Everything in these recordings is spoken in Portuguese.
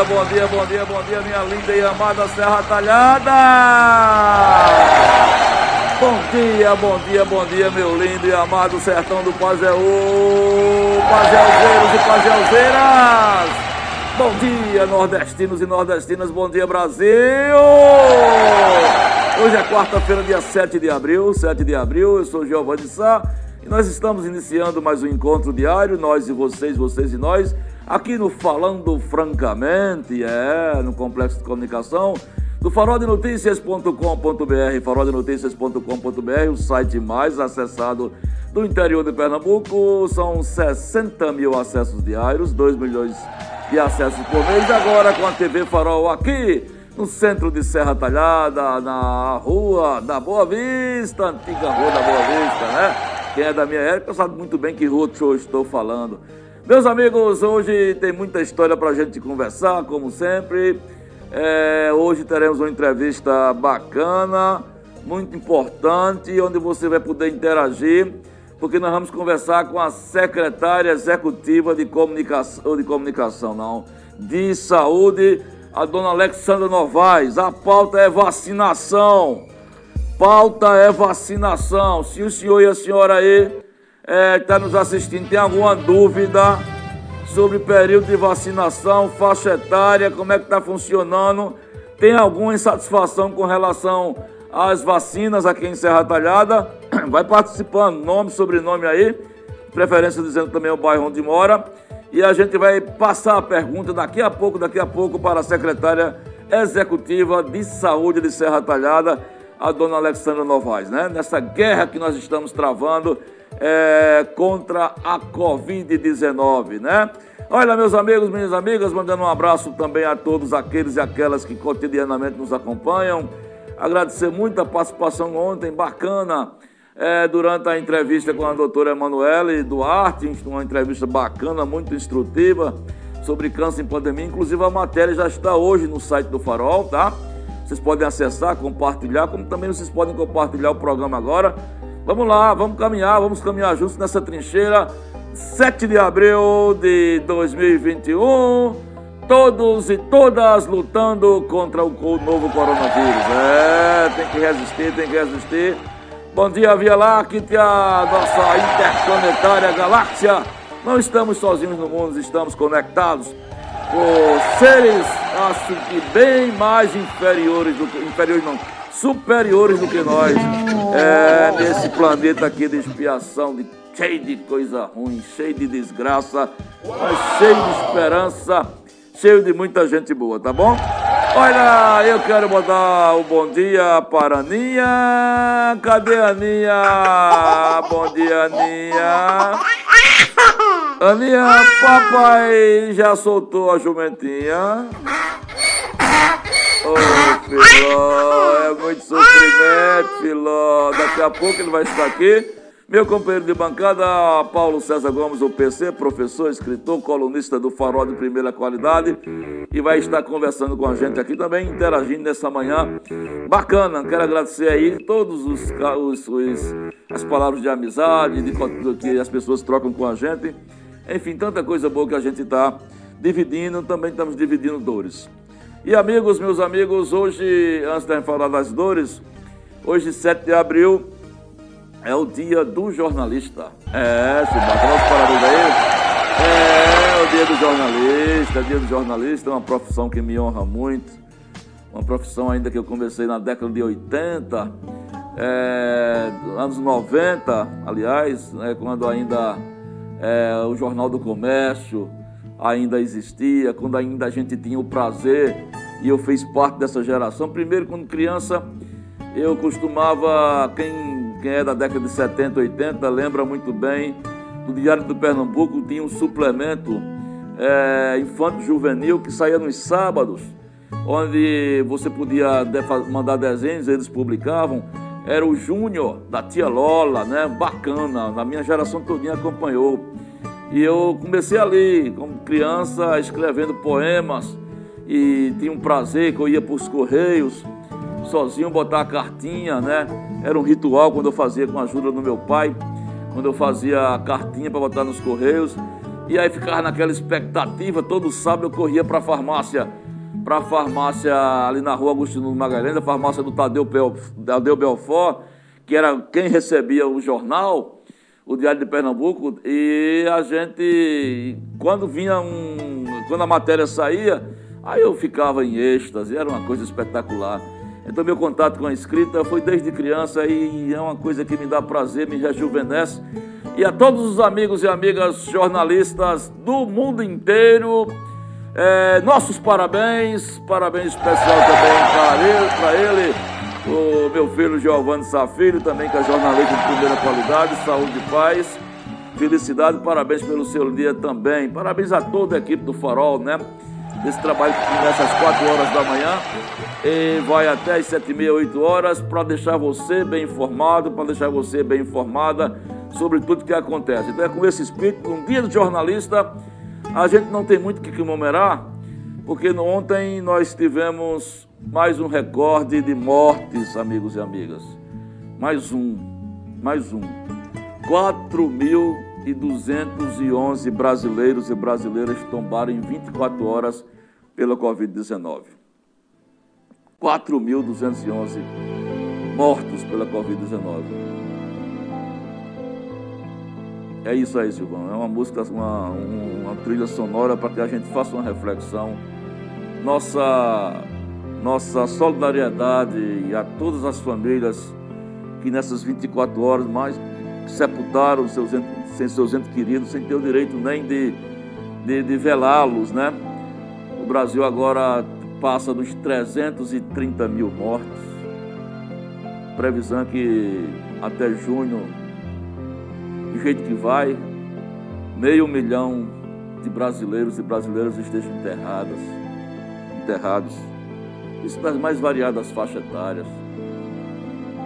bom dia, bom dia, bom dia, minha linda e amada Serra Talhada! Bom dia, bom dia, bom dia, meu lindo e amado sertão do Pajeú, Pajeuzeiros e Pajeuzeiras! Bom dia, nordestinos e nordestinas, bom dia, Brasil! Hoje é quarta-feira, dia 7 de abril, 7 de abril, eu sou Giovanni Sá e nós estamos iniciando mais um encontro diário, nós e vocês, vocês e nós, aqui no Falando Francamente, é, no Complexo de Comunicação, do faroldenoticias.com.br, faroldenoticias.com.br, o site mais acessado do interior de Pernambuco. São 60 mil acessos diários, 2 milhões de acessos por mês. Agora com a TV Farol aqui no centro de Serra Talhada, na rua da Boa Vista, antiga rua da Boa Vista, né? Quem é da minha época sabe muito bem que rua eu estou falando. Meus amigos, hoje tem muita história para a gente conversar, como sempre. É, hoje teremos uma entrevista bacana, muito importante, onde você vai poder interagir, porque nós vamos conversar com a secretária executiva de comunicação, de comunicação não, de saúde, a dona Alexandra Novaes. A pauta é vacinação. Pauta é vacinação. Se o senhor e a senhora aí está é, nos assistindo, tem alguma dúvida, sobre período de vacinação, faixa etária, como é que está funcionando. Tem alguma insatisfação com relação às vacinas aqui em Serra Talhada? Vai participando, nome, sobrenome aí, preferência dizendo também o bairro onde mora. E a gente vai passar a pergunta daqui a pouco, daqui a pouco, para a secretária executiva de saúde de Serra Talhada, a dona Alexandra Novaes, né? Nessa guerra que nós estamos travando é, contra a Covid-19, né? Olha, meus amigos, minhas amigas, mandando um abraço também a todos aqueles e aquelas que cotidianamente nos acompanham. Agradecer muito a participação ontem, bacana, é, durante a entrevista com a doutora Emanuele Duarte, uma entrevista bacana, muito instrutiva sobre câncer em pandemia. Inclusive a matéria já está hoje no site do Farol, tá? Vocês podem acessar, compartilhar, como também vocês podem compartilhar o programa agora Vamos lá, vamos caminhar, vamos caminhar juntos nessa trincheira. 7 de abril de 2021, todos e todas lutando contra o novo coronavírus. É, tem que resistir, tem que resistir. Bom dia, Via Láctea, nossa interplanetária galáxia. Não estamos sozinhos no mundo, estamos conectados com seres, acho que bem mais inferiores do que. inferiores não, superiores do que nós é, nesse planeta aqui de expiação, de, cheio de coisa ruim, cheio de desgraça, mas cheio de esperança, cheio de muita gente boa, tá bom? Olha, eu quero mandar o um bom dia para a Aninha. Cadê a Aninha? Bom dia, Aninha. Aninha, papai já soltou a jumentinha. Oh, Filó, é muito sofrimento, Filó. Daqui a pouco ele vai estar aqui. Meu companheiro de bancada, Paulo César Gomes, o PC, professor, escritor, colunista do Farol de Primeira Qualidade, e vai estar conversando com a gente aqui também, interagindo nessa manhã bacana. Quero agradecer aí todos os, os, os as palavras de amizade, de que as pessoas trocam com a gente. Enfim, tanta coisa boa que a gente está dividindo, também estamos dividindo dores. E amigos, meus amigos, hoje, antes de falar das dores, hoje, 7 de abril, é o dia do jornalista. É, se bater os parabéns aí. É, o dia do jornalista, é dia do jornalista, é uma profissão que me honra muito. Uma profissão ainda que eu comecei na década de 80, é, anos 90, aliás, né, quando ainda é, o Jornal do Comércio, ainda existia, quando ainda a gente tinha o prazer e eu fiz parte dessa geração. Primeiro, quando criança, eu costumava, quem, quem é da década de 70, 80, lembra muito bem, do Diário do Pernambuco tinha um suplemento é, infanto juvenil que saía nos sábados. onde você podia mandar desenhos, eles publicavam. Era o Júnior, da tia Lola, né? Bacana, na minha geração todinha acompanhou. E eu comecei ali, como criança, escrevendo poemas. E tinha um prazer que eu ia para os Correios, sozinho botar a cartinha, né? Era um ritual quando eu fazia com a ajuda do meu pai, quando eu fazia a cartinha para botar nos Correios. E aí ficava naquela expectativa, todo sábado eu corria para a farmácia, para a farmácia ali na rua Agostinho Magalhães, a farmácia do Tadeu, Tadeu Belfort, que era quem recebia o jornal, o Diário de Pernambuco, e a gente, quando vinha um, quando a matéria saía, aí eu ficava em êxtase, era uma coisa espetacular. Então meu contato com a escrita foi desde criança e é uma coisa que me dá prazer, me rejuvenesce e a todos os amigos e amigas jornalistas do mundo inteiro. É, nossos parabéns, parabéns especial também para ele, para ele, o meu filho Giovanni Safilho, também que é jornalista de primeira qualidade, saúde e paz, felicidade, parabéns pelo seu dia também, parabéns a toda a equipe do Farol, né? Esse trabalho que começa às 4 horas da manhã e vai até às 7 e meia, 8 horas, para deixar você bem informado, para deixar você bem informada sobre tudo que acontece. Então é com esse espírito, um dia do jornalista, a gente não tem muito o que comemorar, porque ontem nós tivemos mais um recorde de mortes, amigos e amigas. Mais um, mais um. 4.211 brasileiros e brasileiras tombaram em 24 horas pela Covid-19. 4.211 mortos pela Covid-19. É isso aí, Silvão. É uma música, uma, uma trilha sonora para que a gente faça uma reflexão. Nossa, nossa solidariedade a todas as famílias que nessas 24 horas mais sepultaram seus, sem seus entes queridos, sem ter o direito nem de, de, de velá-los, né? O Brasil agora passa dos 330 mil mortos. Previsão que até junho do jeito que vai, meio milhão de brasileiros e brasileiras estejam enterradas, enterrados. Isso das mais variadas faixas etárias,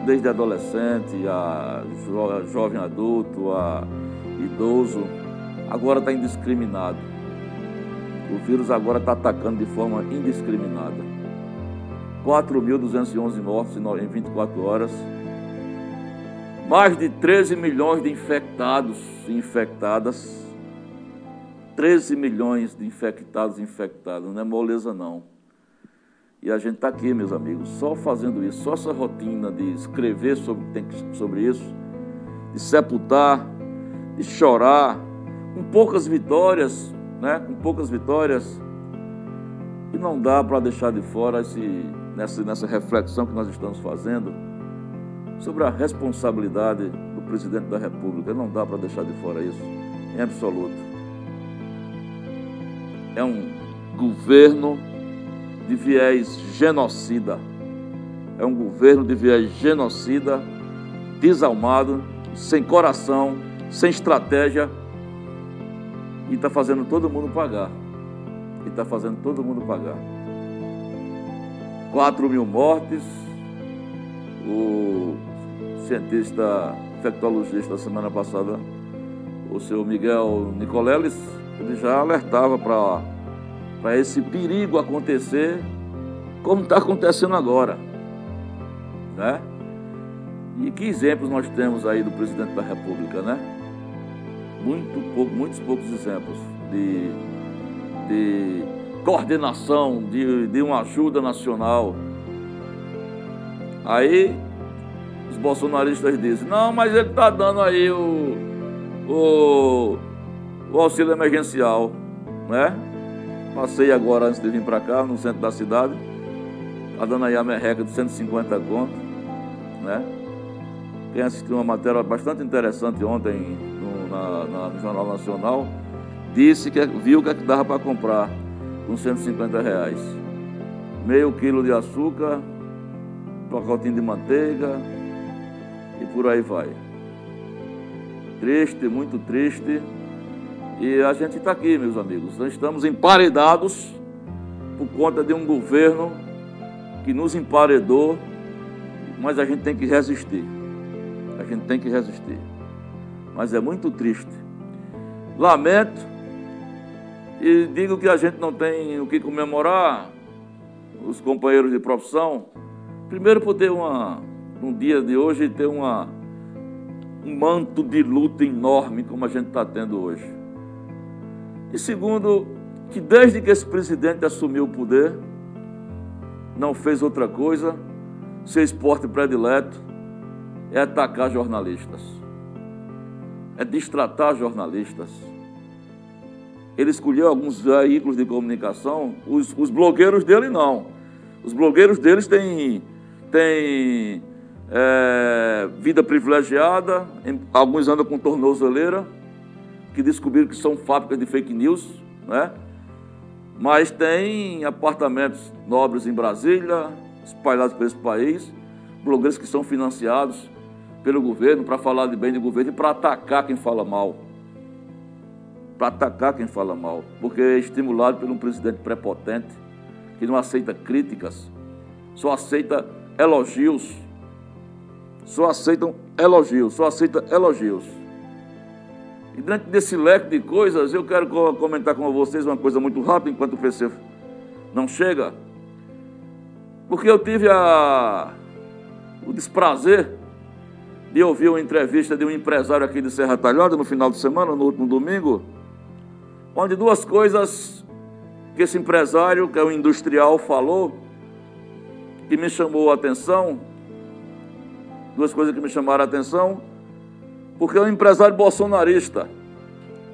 desde adolescente a jo jovem adulto, a idoso, agora está indiscriminado. O vírus agora está atacando de forma indiscriminada. 4.211 mortos em 24 horas, mais de 13 milhões de infectados e infectadas. 13 milhões de infectados e infectadas, não é moleza não. E a gente está aqui, meus amigos, só fazendo isso, só essa rotina de escrever sobre, sobre isso, de sepultar, de chorar, com poucas vitórias, né? com poucas vitórias. E não dá para deixar de fora esse, nessa, nessa reflexão que nós estamos fazendo sobre a responsabilidade do presidente da República. Não dá para deixar de fora isso, em absoluto. É um governo de viés genocida. É um governo de viés genocida, desalmado, sem coração, sem estratégia e está fazendo todo mundo pagar. E está fazendo todo mundo pagar. 4 mil mortes, o cientista infectologista semana passada, o senhor Miguel Nicoleles, ele já alertava para esse perigo acontecer como está acontecendo agora. Né? E que exemplos nós temos aí do presidente da República, né? Muito pouco, muitos poucos exemplos de, de coordenação, de, de uma ajuda nacional Aí os bolsonaristas dizem, não, mas ele está dando aí o, o, o, auxílio emergencial, né? Passei agora antes de vir para cá, no centro da cidade, está dando aí a merreca de 150 contos, né? Quem assistiu uma matéria bastante interessante ontem no, na, na, no Jornal Nacional, disse que viu que, é que dava para comprar com 150 reais. Meio quilo de açúcar, pacotinho de manteiga e por aí vai. Triste, muito triste. E a gente está aqui, meus amigos. Nós estamos emparedados por conta de um governo que nos emparedou, mas a gente tem que resistir. A gente tem que resistir. Mas é muito triste. Lamento e digo que a gente não tem o que comemorar, os companheiros de profissão. Primeiro por ter uma, um dia de hoje, ter uma, um manto de luta enorme como a gente está tendo hoje. E segundo, que desde que esse presidente assumiu o poder, não fez outra coisa, seu esporte predileto é atacar jornalistas, é distratar jornalistas. Ele escolheu alguns veículos de comunicação, os, os blogueiros dele não. Os blogueiros deles têm, têm é, vida privilegiada, alguns andam com tornozeleira, que descobriram que são fábricas de fake news, né? mas tem apartamentos nobres em Brasília, espalhados por esse país, blogueiros que são financiados pelo governo para falar de bem do governo e para atacar quem fala mal. Para atacar quem fala mal, porque é estimulado por um presidente prepotente que não aceita críticas, só aceita elogios. Só aceitam elogios, só aceita elogios. E dentro desse leque de coisas, eu quero comentar com vocês uma coisa muito rápida, enquanto o PC não chega. Porque eu tive a, o desprazer de ouvir uma entrevista de um empresário aqui de Serra Talhada no final de semana, no último domingo, onde duas coisas que esse empresário, que é um industrial, falou, que me chamou a atenção, duas coisas que me chamaram a atenção porque é um empresário bolsonarista.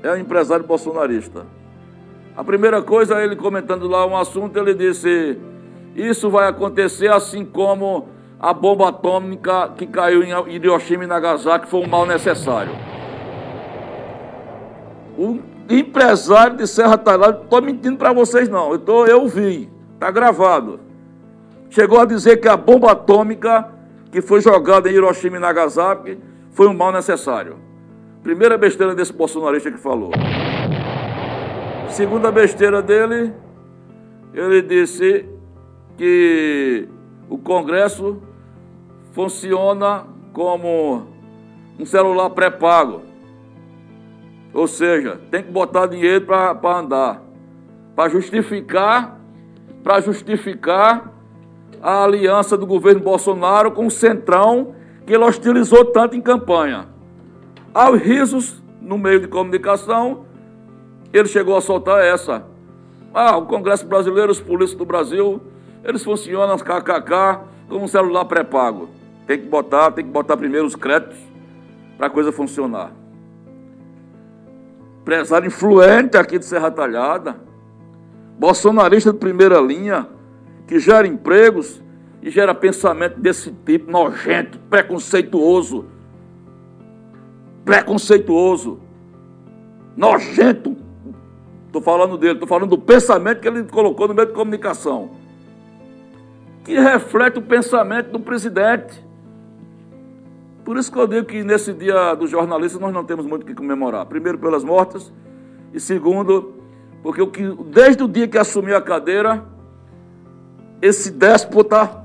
É um empresário bolsonarista. A primeira coisa, ele comentando lá um assunto, ele disse: Isso vai acontecer assim como a bomba atômica que caiu em Hiroshima e Nagasaki foi um mal necessário. O empresário de Serra Talhada, não estou mentindo para vocês não, eu, tô, eu vi, está gravado. Chegou a dizer que a bomba atômica que foi jogada em Hiroshima e Nagasaki foi um mal necessário. Primeira besteira desse bolsonarista que falou. Segunda besteira dele, ele disse que o Congresso funciona como um celular pré-pago. Ou seja, tem que botar dinheiro para andar. Para justificar, para justificar a aliança do governo Bolsonaro com o Centrão que ele hostilizou tanto em campanha. Aos risos, no meio de comunicação, ele chegou a soltar essa. Ah, o Congresso Brasileiro, os polícias do Brasil, eles funcionam KKK como um celular pré-pago. Tem que botar, tem que botar primeiro os créditos para a coisa funcionar. Empresário influente aqui de Serra Talhada, bolsonarista de primeira linha, que gera empregos, e gera pensamento desse tipo, nojento, preconceituoso. Preconceituoso. Nojento. Estou falando dele, estou falando do pensamento que ele colocou no meio de comunicação. Que reflete o pensamento do presidente. Por isso que eu digo que nesse dia dos jornalistas nós não temos muito o que comemorar. Primeiro, pelas mortes. E segundo, porque desde o dia que assumiu a cadeira, esse déspota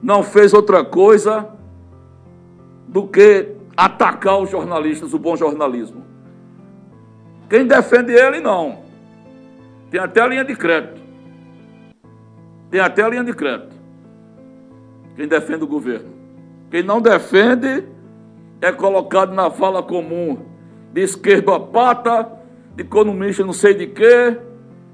não fez outra coisa do que atacar os jornalistas, o bom jornalismo. Quem defende ele, não. Tem até linha de crédito. Tem até linha de crédito. Quem defende o governo. Quem não defende é colocado na fala comum de esquerda pata, de economista não sei de quê,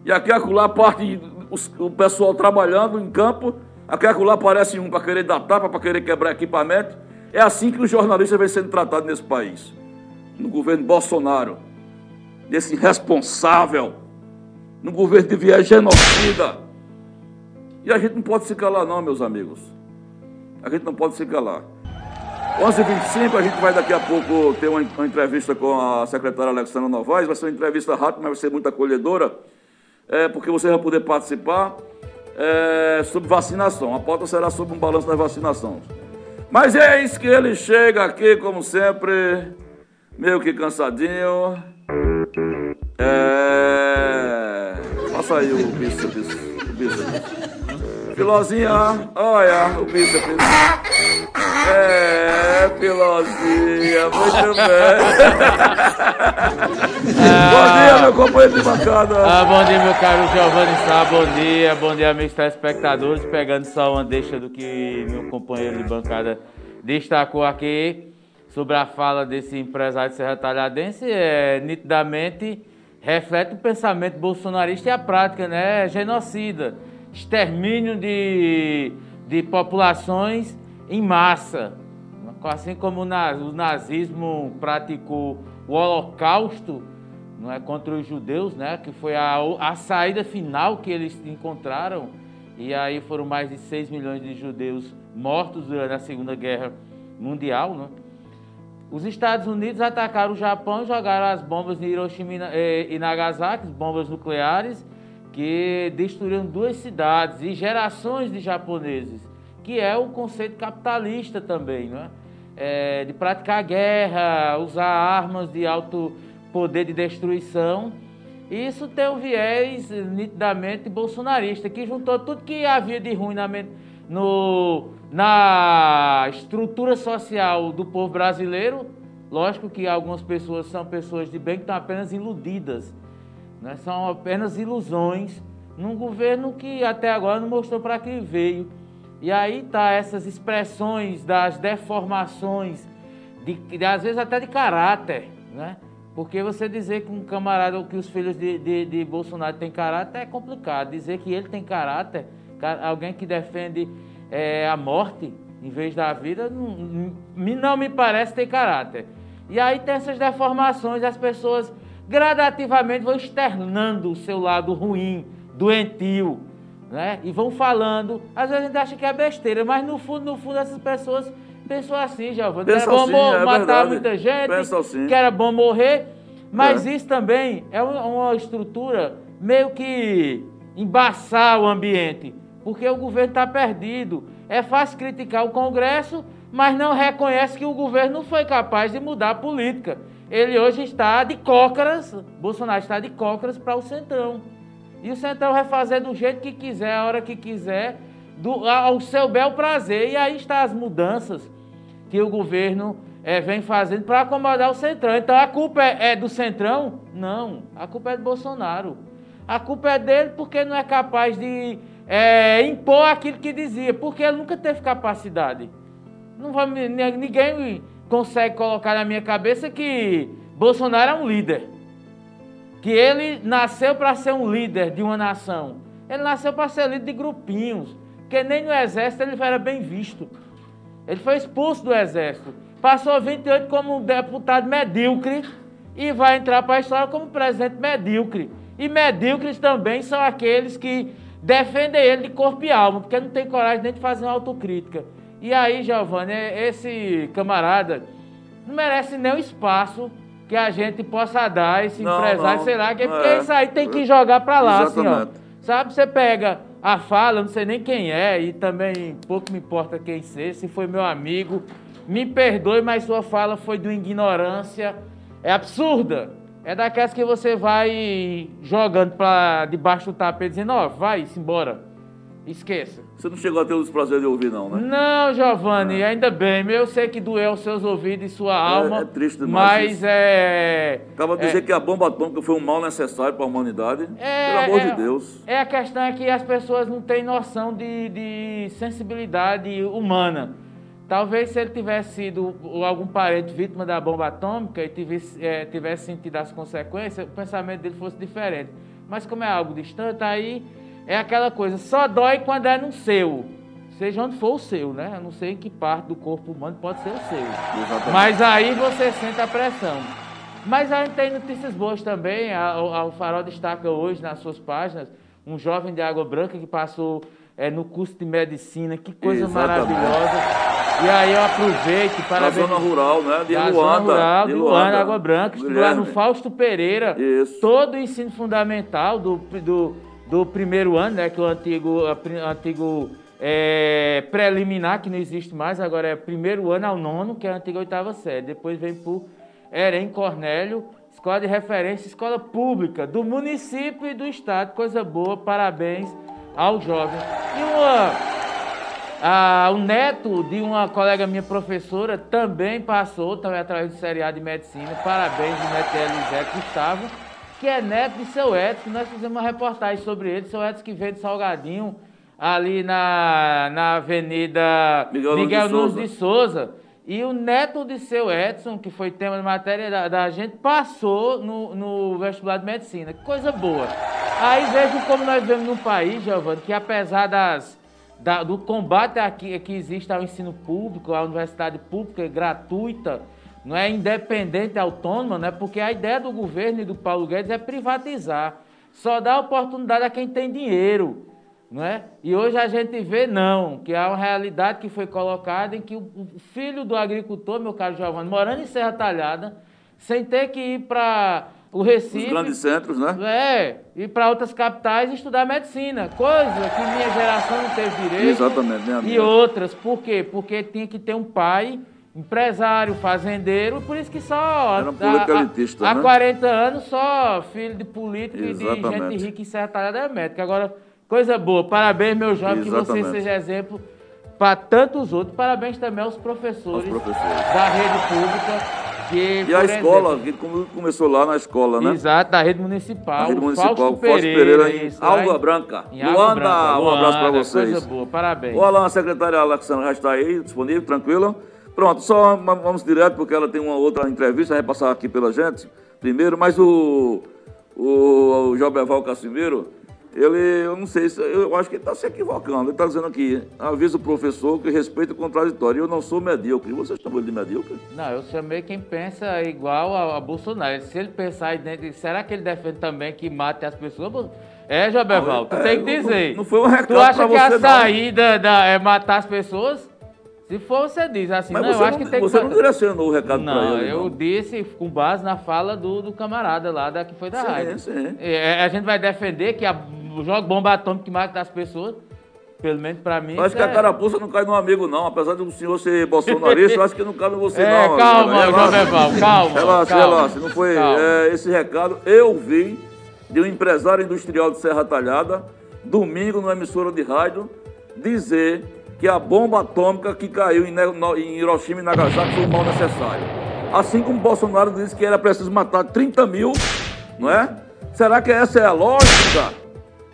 e aqui acolá parte o pessoal trabalhando em campo Aqui lá aparece um para querer dar tapa, para querer quebrar equipamento. É assim que os jornalistas vêm sendo tratados nesse país. No governo Bolsonaro. Desse irresponsável. No governo de viés genocida. E a gente não pode se calar não, meus amigos. A gente não pode se calar. 11h25, a gente vai daqui a pouco ter uma, uma entrevista com a secretária Alexandra Novaes. Vai ser uma entrevista rápida, mas vai ser muito acolhedora. É, porque você vai poder participar é, sobre vacinação. A pauta será sobre um balanço da vacinação. Mas é isso que ele chega aqui, como sempre, meio que cansadinho. É... Passa aí o bicho disso. bíceps. Filozinha, olha o bíceps. É, Filozinha, muito bem. Ah, bom dia, meu companheiro de bancada. Ah, bom dia, meu caro Giovanni Sá, bom dia, bom dia, meus telespectadores. Pegando só uma deixa do que meu companheiro de bancada destacou aqui sobre a fala desse empresário de Serra Talhadense, é nitidamente reflete o pensamento bolsonarista e a prática, né? É genocida extermínio de, de populações em massa. Assim como o nazismo praticou o holocausto não é, contra os judeus, né, que foi a, a saída final que eles encontraram, e aí foram mais de 6 milhões de judeus mortos durante a Segunda Guerra Mundial. Né? Os Estados Unidos atacaram o Japão e jogaram as bombas em Hiroshima e Nagasaki, bombas nucleares, que destruíram duas cidades e gerações de japoneses, que é o conceito capitalista também, não é? é de praticar guerra, usar armas de alto poder de destruição. Isso tem um viés nitidamente bolsonarista, que juntou tudo que havia de ruim na, no, na estrutura social do povo brasileiro. Lógico que algumas pessoas são pessoas de bem que estão apenas iludidas né? São apenas ilusões num governo que até agora não mostrou para que veio. E aí tá essas expressões das deformações, de, de, às vezes até de caráter, né? Porque você dizer que um camarada ou que os filhos de, de, de, Bolsonaro têm caráter é complicado. Dizer que ele tem caráter, alguém que defende é, a morte em vez da vida, não, não me parece ter caráter. E aí tem essas deformações, as pessoas gradativamente vão externando o seu lado ruim, doentio, né? E vão falando. Às vezes a gente acha que é besteira, mas no fundo, no fundo, essas pessoas pensam assim, Giovanni. Que era bom assim, é matar verdade. muita gente, assim. que era bom morrer. Mas é. isso também é uma estrutura meio que embaçar o ambiente, porque o governo está perdido. É fácil criticar o Congresso, mas não reconhece que o governo não foi capaz de mudar a política ele hoje está de cócaras, Bolsonaro está de cócaras para o Centrão. E o Centrão vai fazer do jeito que quiser, a hora que quiser, do, ao seu bel prazer. E aí estão as mudanças que o governo é, vem fazendo para acomodar o Centrão. Então a culpa é, é do Centrão? Não, a culpa é do Bolsonaro. A culpa é dele porque não é capaz de é, impor aquilo que dizia, porque ele nunca teve capacidade. Não vai, ninguém consegue colocar na minha cabeça que Bolsonaro é um líder. Que ele nasceu para ser um líder de uma nação. Ele nasceu para ser líder de grupinhos. Porque nem no exército ele era bem visto. Ele foi expulso do exército. Passou 28 como um deputado medíocre e vai entrar para a história como presidente medíocre. E medíocres também são aqueles que defendem ele de corpo e alma, porque não tem coragem nem de fazer uma autocrítica. E aí, Giovanni, esse camarada não merece nem o espaço que a gente possa dar esse não, empresário, não, sei lá, que, porque é. isso aí tem que jogar para lá, Exatamente. assim, ó. Sabe, você pega a fala, não sei nem quem é, e também pouco me importa quem seja, se foi meu amigo, me perdoe, mas sua fala foi de uma ignorância, é absurda. É daquelas que você vai jogando para debaixo do tapete, dizendo, ó, oh, vai-se embora. Esqueça. Você não chegou a ter os prazeres de ouvir, não, né? Não, Giovanni, é. ainda bem. Eu sei que doeu os seus ouvidos e sua alma. É, é triste demais. Mas isso. é. Acaba de dizer é, que a bomba atômica foi um mal necessário para a humanidade. É, pelo amor de é, Deus. É a questão é que as pessoas não têm noção de, de sensibilidade humana. Talvez se ele tivesse sido algum parente vítima da bomba atômica e tivesse, é, tivesse sentido as consequências, o pensamento dele fosse diferente. Mas como é algo distante, aí é aquela coisa, só dói quando é no seu. Seja onde for o seu, né? Eu não sei em que parte do corpo humano pode ser o seu. Exatamente. Mas aí você sente a pressão. Mas a gente tem notícias boas também. O Farol destaca hoje nas suas páginas um jovem de Água Branca que passou é, no curso de medicina. Que coisa Exatamente. maravilhosa. E aí eu aproveito para Da zona rural, né? De da Luanda. Zona rural, de, de Luanda, Luanda, Água Branca. Estudar no Fausto Pereira. Isso. Todo o ensino fundamental do, do do primeiro ano, né, que o antigo, antigo é, preliminar, que não existe mais, agora é primeiro ano ao nono, que é a antiga oitava série. Depois vem por Erem Cornélio, escola de referência, escola pública do município e do estado. Coisa boa, parabéns ao jovem. E uma, o neto de uma colega minha professora também passou, também através do seriado de medicina. Parabéns, o neto Elisete Gustavo, que é neto de seu Edson. Nós fizemos uma reportagem sobre ele, seu Edson que vende salgadinho ali na, na Avenida Miguel Nunes Miguel de Nunes Souza. de Souza. E o neto de seu Edson, que foi tema de matéria da, da gente, passou no, no vestibular de medicina. Que coisa boa. Aí vejo como nós vivemos num país, Giovanni, que apesar das, da- do combate aqui, que existe ao ensino público, à universidade pública gratuita, não é independente, autônoma, né? porque a ideia do governo e do Paulo Guedes é privatizar. Só dá oportunidade a quem tem dinheiro. Não é? E hoje a gente vê não, que há uma realidade que foi colocada em que o filho do agricultor, meu caro Giovanni, morando em Serra Talhada, sem ter que ir para o Os Recife, grandes centros, né? é, ir para outras capitais e estudar medicina, coisa que minha geração não teve direito. Exatamente, né, E amigo? outras, por quê? Porque tinha que ter um pai, empresário, fazendeiro, por isso que só Era um há, há né? 40 anos só filho de político e de Exatamente. gente rica em Serra Talhada é médico. Agora, coisa boa, parabéns, meu jovem, que você Exatamente. seja exemplo para tantos outros. Parabéns também aos professores, Aos professores. da rede pública. Que, E a escola, exemplo, que come- começou lá na escola, né? Exato, da rede municipal. Na rede municipal, Fausto Fausto Pereira, Pereira, em Água Branca. Em Luanda, Branca. um abraço Luanda, vocês. Coisa boa, parabéns. O Alan, a secretária Alexandra já está aí, disponível, tranquila. Pronto, só vamos direto, porque ela tem uma outra entrevista, vai passar aqui pela gente primeiro, mas o, o, o Jobeval Casimiro, ele, eu não sei, se, eu acho que ele está se equivocando. Ele está dizendo aqui, avisa o professor que respeita o contraditório. Eu não sou medíocre. Vocês chamam ele de medíocre? Não, eu chamei quem pensa igual a, a Bolsonaro. Se ele pensar dentro, será que ele defende também que mate as pessoas? É, Jobeval, tu É, tem que não- dizer. não foi um recado Tu acha que a não. saída da- é matar as pessoas? Se for, você diz assim, Mas não, você, eu acho não, que tem você que não matar. direcionou o recado para Não, ele. eu não. disse com base na fala do, do camarada lá da, que foi da Sim, rádio. sim. É, a gente vai defender que a, joga bomba atômica que mata as pessoas, pelo menos pra mim. Eu acho que a é- carapuça não cai no amigo, não. Apesar de o senhor ser bolsonarista, eu acho que não cabe em você, É, não. calma. Relaxa. Calma, Relaxa, calma, relaxa. Não foi é, esse recado. Eu vi de um empresário industrial de Serra Talhada, domingo, numa emissora de rádio, dizer que a bomba atômica que caiu em, Hiroshima e Nagasaki foi um mal necessário. Assim como Bolsonaro disse que era preciso matar 30 mil, não é? Será que essa é a lógica?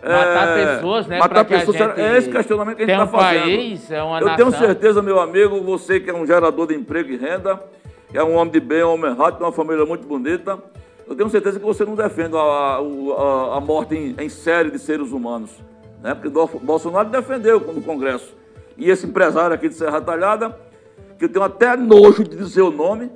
Matar É, pessoas, né? Matar pessoas, gente é esse questionamento que a gente está um fazendo. país, é uma Eu nação. tenho certeza, meu amigo, você que é um gerador de emprego e renda, é um homem de bem, um homem errado, tem uma família muito bonita. Eu tenho certeza que você não defende a, a- a morte em, em série de seres humanos. Né? Porque Bolsonaro defendeu no Congresso. E esse empresário aqui de Serra Talhada, que eu tenho até nojo de dizer o nome,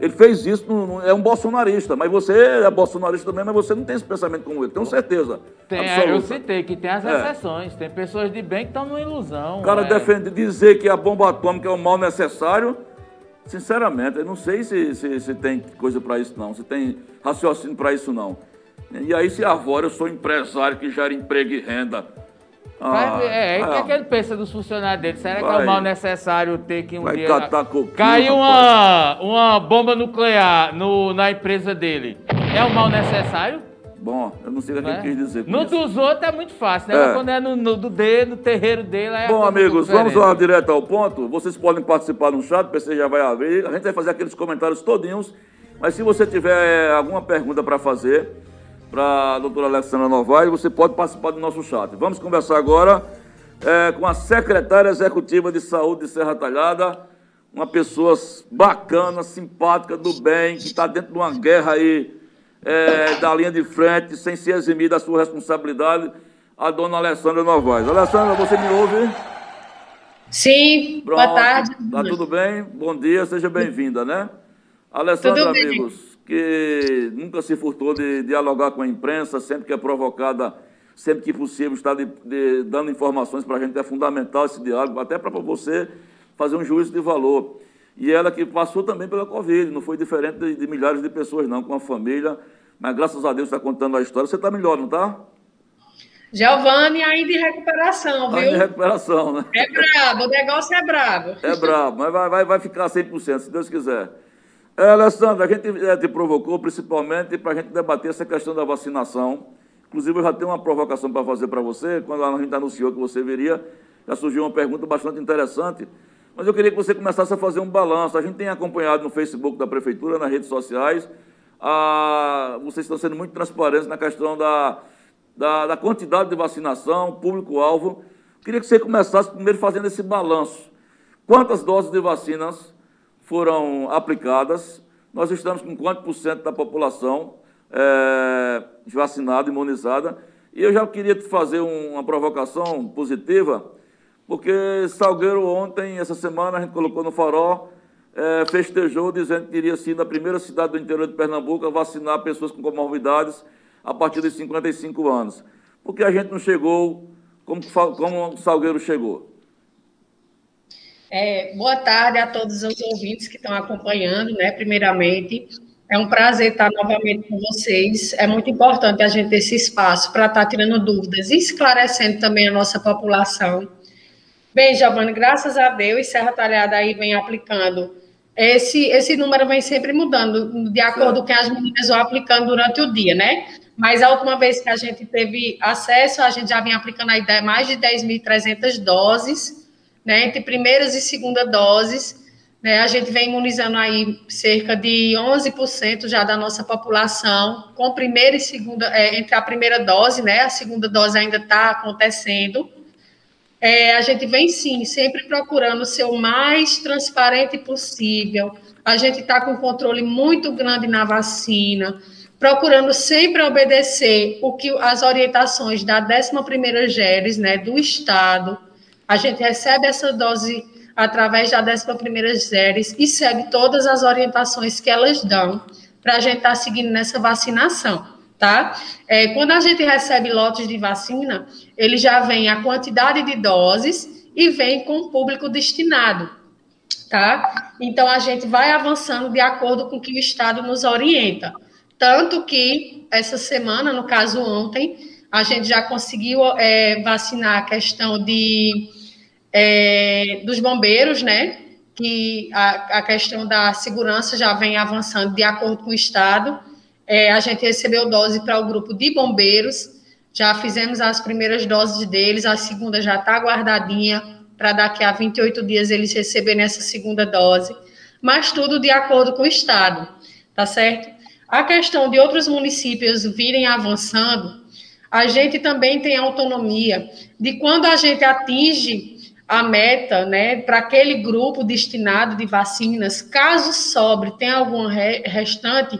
ele fez isso, no- é um bolsonarista. Mas você é bolsonarista também, mas você não tem esse pensamento como ele. Tenho certeza. Tem, é, absoluta. eu citei que tem as É. exceções, tem pessoas de bem que estão numa ilusão. O cara é. defende dizer que a bomba atômica é um mal necessário. Sinceramente, eu não sei se, se, se tem coisa para isso, não. Se tem raciocínio para isso, não. E aí se agora eu sou empresário que gera emprego e renda. Vai, é, o que, ah, é que ele pensa dos funcionários dele? Será que é Vai. um mal necessário ter que um Vai dia catar coquinho, cair uma, uma bomba nuclear no, na empresa dele? É um mal necessário? Bom, eu não sei o que Né? ele quis dizer No isso. dos outros é muito fácil, né? É. Mas quando é no, no do dele, no terreiro dele, é Bom, amigos, vamos lá direto ao ponto. Vocês podem participar no chat, o PC já vai abrir. A gente vai fazer aqueles comentários todinhos. Mas se você tiver alguma pergunta para fazer para a doutora Alexandra Novaes, você pode participar do nosso chat. Vamos conversar agora é, com a secretária executiva de saúde de Serra Talhada, uma pessoa bacana, simpática, do bem, que está dentro de uma guerra aí é, da linha de frente, sem se eximir da sua responsabilidade, a dona Alessandra Novaes. Alessandra, você me ouve? Sim, Pronto. boa tarde. Tá tudo bem? Bom dia, seja bem-vinda, né? Alessandra, amigos, que nunca se furtou de dialogar com a imprensa, sempre que é provocada, sempre que possível, está de- de- dando informações para a gente, é fundamental esse diálogo, até para você fazer um juízo de valor. E ela que passou também pela Covid, não foi diferente de, de milhares de pessoas, não, com a família, mas graças a Deus está contando a história. Você está melhor, não está? Giovanni ainda em recuperação, viu? em recuperação, né? É brabo, o negócio é brabo. É brabo, mas vai, vai, vai ficar 100%, se Deus quiser. É, Alessandra, a gente eh, te provocou principalmente para a gente debater essa questão da vacinação. Inclusive, eu já tenho uma provocação para fazer para você. Quando a gente anunciou que você viria, já surgiu uma pergunta bastante interessante. Mas eu queria que você começasse a fazer um balanço. A gente tem acompanhado no Facebook da Prefeitura, nas redes sociais, a... vocês estão sendo muito transparentes na questão da, da, da quantidade de vacinação, público-alvo. Queria que você começasse primeiro fazendo esse balanço. Quantas doses de vacinas foram aplicadas? Nós estamos com quanto por cento da população é, vacinada, imunizada? E eu já queria te fazer uma provocação positiva, porque Salgueiro ontem, essa semana, a gente colocou no farol, é, festejou dizendo que iria ser a primeira cidade do interior de Pernambuco a vacinar pessoas com comorbidades a partir de 55 anos. Porque a gente não chegou como, como Salgueiro chegou. É, boa tarde a todos os ouvintes que estão acompanhando, né? Primeiramente, é um prazer estar novamente com vocês. É muito importante a gente ter esse espaço para estar tirando dúvidas e esclarecendo também a nossa população. Bem, Giovanni, graças a Deus, Serra Talhada aí vem aplicando. Esse, esse número vem sempre mudando, de acordo com que as meninas vão aplicando durante o dia, né? Mas a última vez que a gente teve acesso, a gente já vem aplicando mais de 10.300 doses, né, entre primeiras e segunda doses. Né, a gente vem imunizando aí cerca de 11% já da nossa população, com primeira e segunda, é, entre a primeira dose, né, a segunda dose ainda está acontecendo. É, a gente vem sim, sempre procurando ser o mais transparente possível. A gente está com um controle muito grande na vacina procurando sempre obedecer o que as orientações da 11ª GERES, né, do Estado. A gente recebe essa dose através da 11ª GERES e segue todas as orientações que elas dão para a gente estar tá seguindo nessa vacinação, tá? É, quando a gente recebe lotes de vacina, ele já vem a quantidade de doses e vem com o público destinado, tá? Então, a gente vai avançando de acordo com o que o Estado nos orienta. Tanto que essa semana, no caso ontem, a gente já conseguiu é, vacinar a questão de, é, dos bombeiros, né? Que a, a, questão da segurança já vem avançando de acordo com o Estado. É, a gente recebeu dose para o grupo de bombeiros, já fizemos as primeiras doses deles, a segunda já está guardadinha para daqui a 28 dias eles receberem essa segunda dose, mas tudo de acordo com o Estado, tá certo? A questão de outros municípios virem avançando, a gente também tem autonomia de quando a gente atinge a meta, né, para aquele grupo destinado de vacinas, caso sobre, tem algum restante,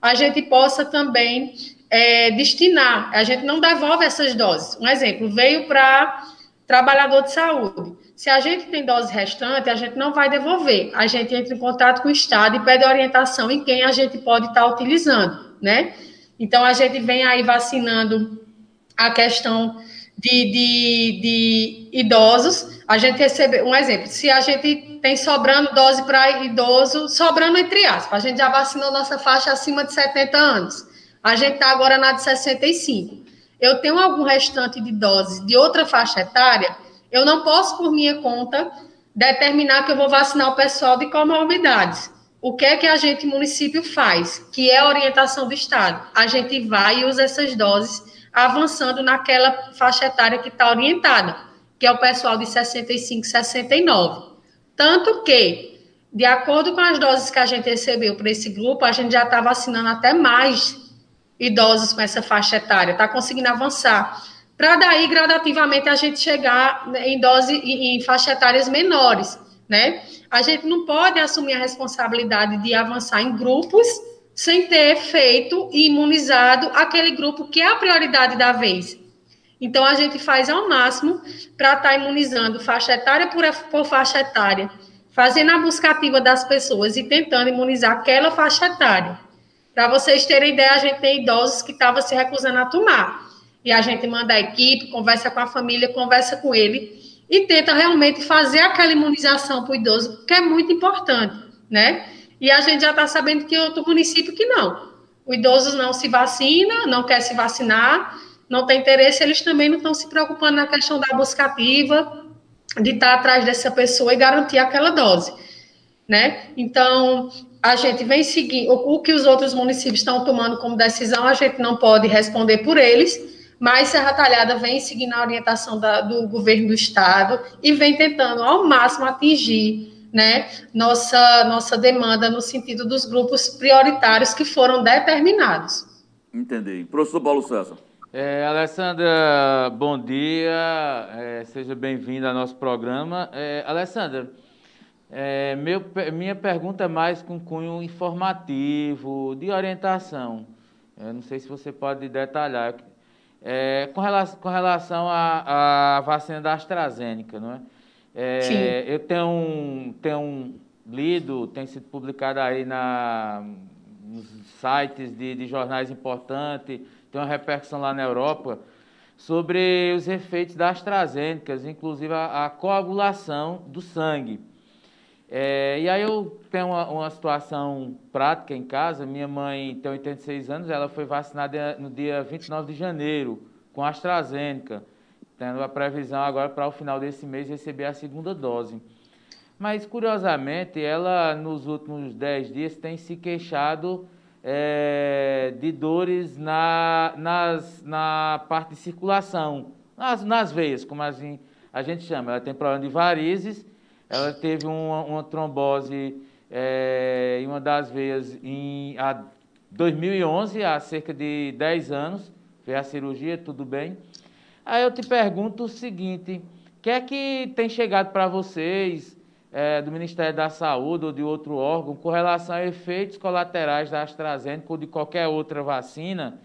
a gente possa também é, destinar. A gente não devolve essas doses. Um exemplo, veio para trabalhador de saúde. Se a gente tem dose restante, a gente não vai devolver. A gente entra em contato com o Estado e pede orientação em quem a gente pode estar utilizando, né? Então, a gente vem aí vacinando a questão de, de, de idosos. A gente recebe, um exemplo, se a gente tem sobrando dose para idoso, sobrando entre aspas, a gente já vacinou nossa faixa acima de 70 anos. A gente está agora na de 65. Eu tenho algum restante de doses de outra faixa etária, eu não posso, por minha conta, determinar que eu vou vacinar o pessoal de comorbidades. O que é que a gente, município, faz? Que é a orientação do Estado. A gente vai e usa essas doses avançando naquela faixa etária que está orientada, que é o pessoal de 65, 69. Tanto que, de acordo com as doses que a gente recebeu para esse grupo, a gente já está vacinando até mais idosos com essa faixa etária, está conseguindo avançar para daí gradativamente a gente chegar em dose em faixa etárias menores, né? A gente não pode assumir a responsabilidade de avançar em grupos sem ter feito e imunizado aquele grupo que é a prioridade da vez. Então a gente faz ao máximo para estar tá imunizando faixa etária por, por faixa etária, fazendo a busca ativa das pessoas e tentando imunizar aquela faixa etária. Para vocês terem ideia, a gente tem idosos que estavam se recusando a tomar e a gente manda a equipe, conversa com a família, conversa com ele e tenta realmente fazer aquela imunização para o idoso, que é muito importante, né? E a gente já está sabendo que outro município que não. O idoso não se vacina, não quer se vacinar, não tem interesse, eles também não estão se preocupando na questão da busca ativa, de estar atrás dessa pessoa e garantir aquela dose, né? Então, a gente vem seguindo, o, que os outros municípios estão tomando como decisão, a gente não pode responder por eles, mas Serra Talhada vem seguindo a orientação da, do governo do estado e vem tentando ao máximo atingir né, nossa, nossa demanda no sentido dos grupos prioritários que foram determinados. Entendi. Professor Paulo César. É, Alessandra, bom dia, é, seja bem-vinda ao nosso programa. É, Alessandra, é, meu, minha pergunta é mais com cunho informativo, de orientação. Eu não sei se você pode detalhar. É, com, relação, com relação à, à vacina da AstraZeneca, não é? é eu tenho, tenho lido, tem sido publicado aí na, nos sites de, de jornais importantes, tem uma repercussão lá na Europa, sobre os efeitos das AstraZeneca, inclusive a, a coagulação do sangue. É, e aí eu tenho uma, uma, situação prática em casa. Minha mãe tem 86 anos, ela foi vacinada no dia 29 de janeiro com AstraZeneca, tendo a previsão agora para o final desse mês receber a segunda dose. Mas, curiosamente, ela nos últimos 10 dias tem se queixado é, de dores na, nas, na parte de circulação, nas, nas veias, como assim a gente chama. Ela tem problema de varizes ela teve uma, uma trombose é, em uma das veias em a 2011, há cerca de 10 anos, fez a cirurgia, tudo bem. Aí eu te pergunto o seguinte, o que é que tem chegado para vocês é, do Ministério da Saúde ou de outro órgão com relação a efeitos colaterais da AstraZeneca ou de qualquer outra vacina?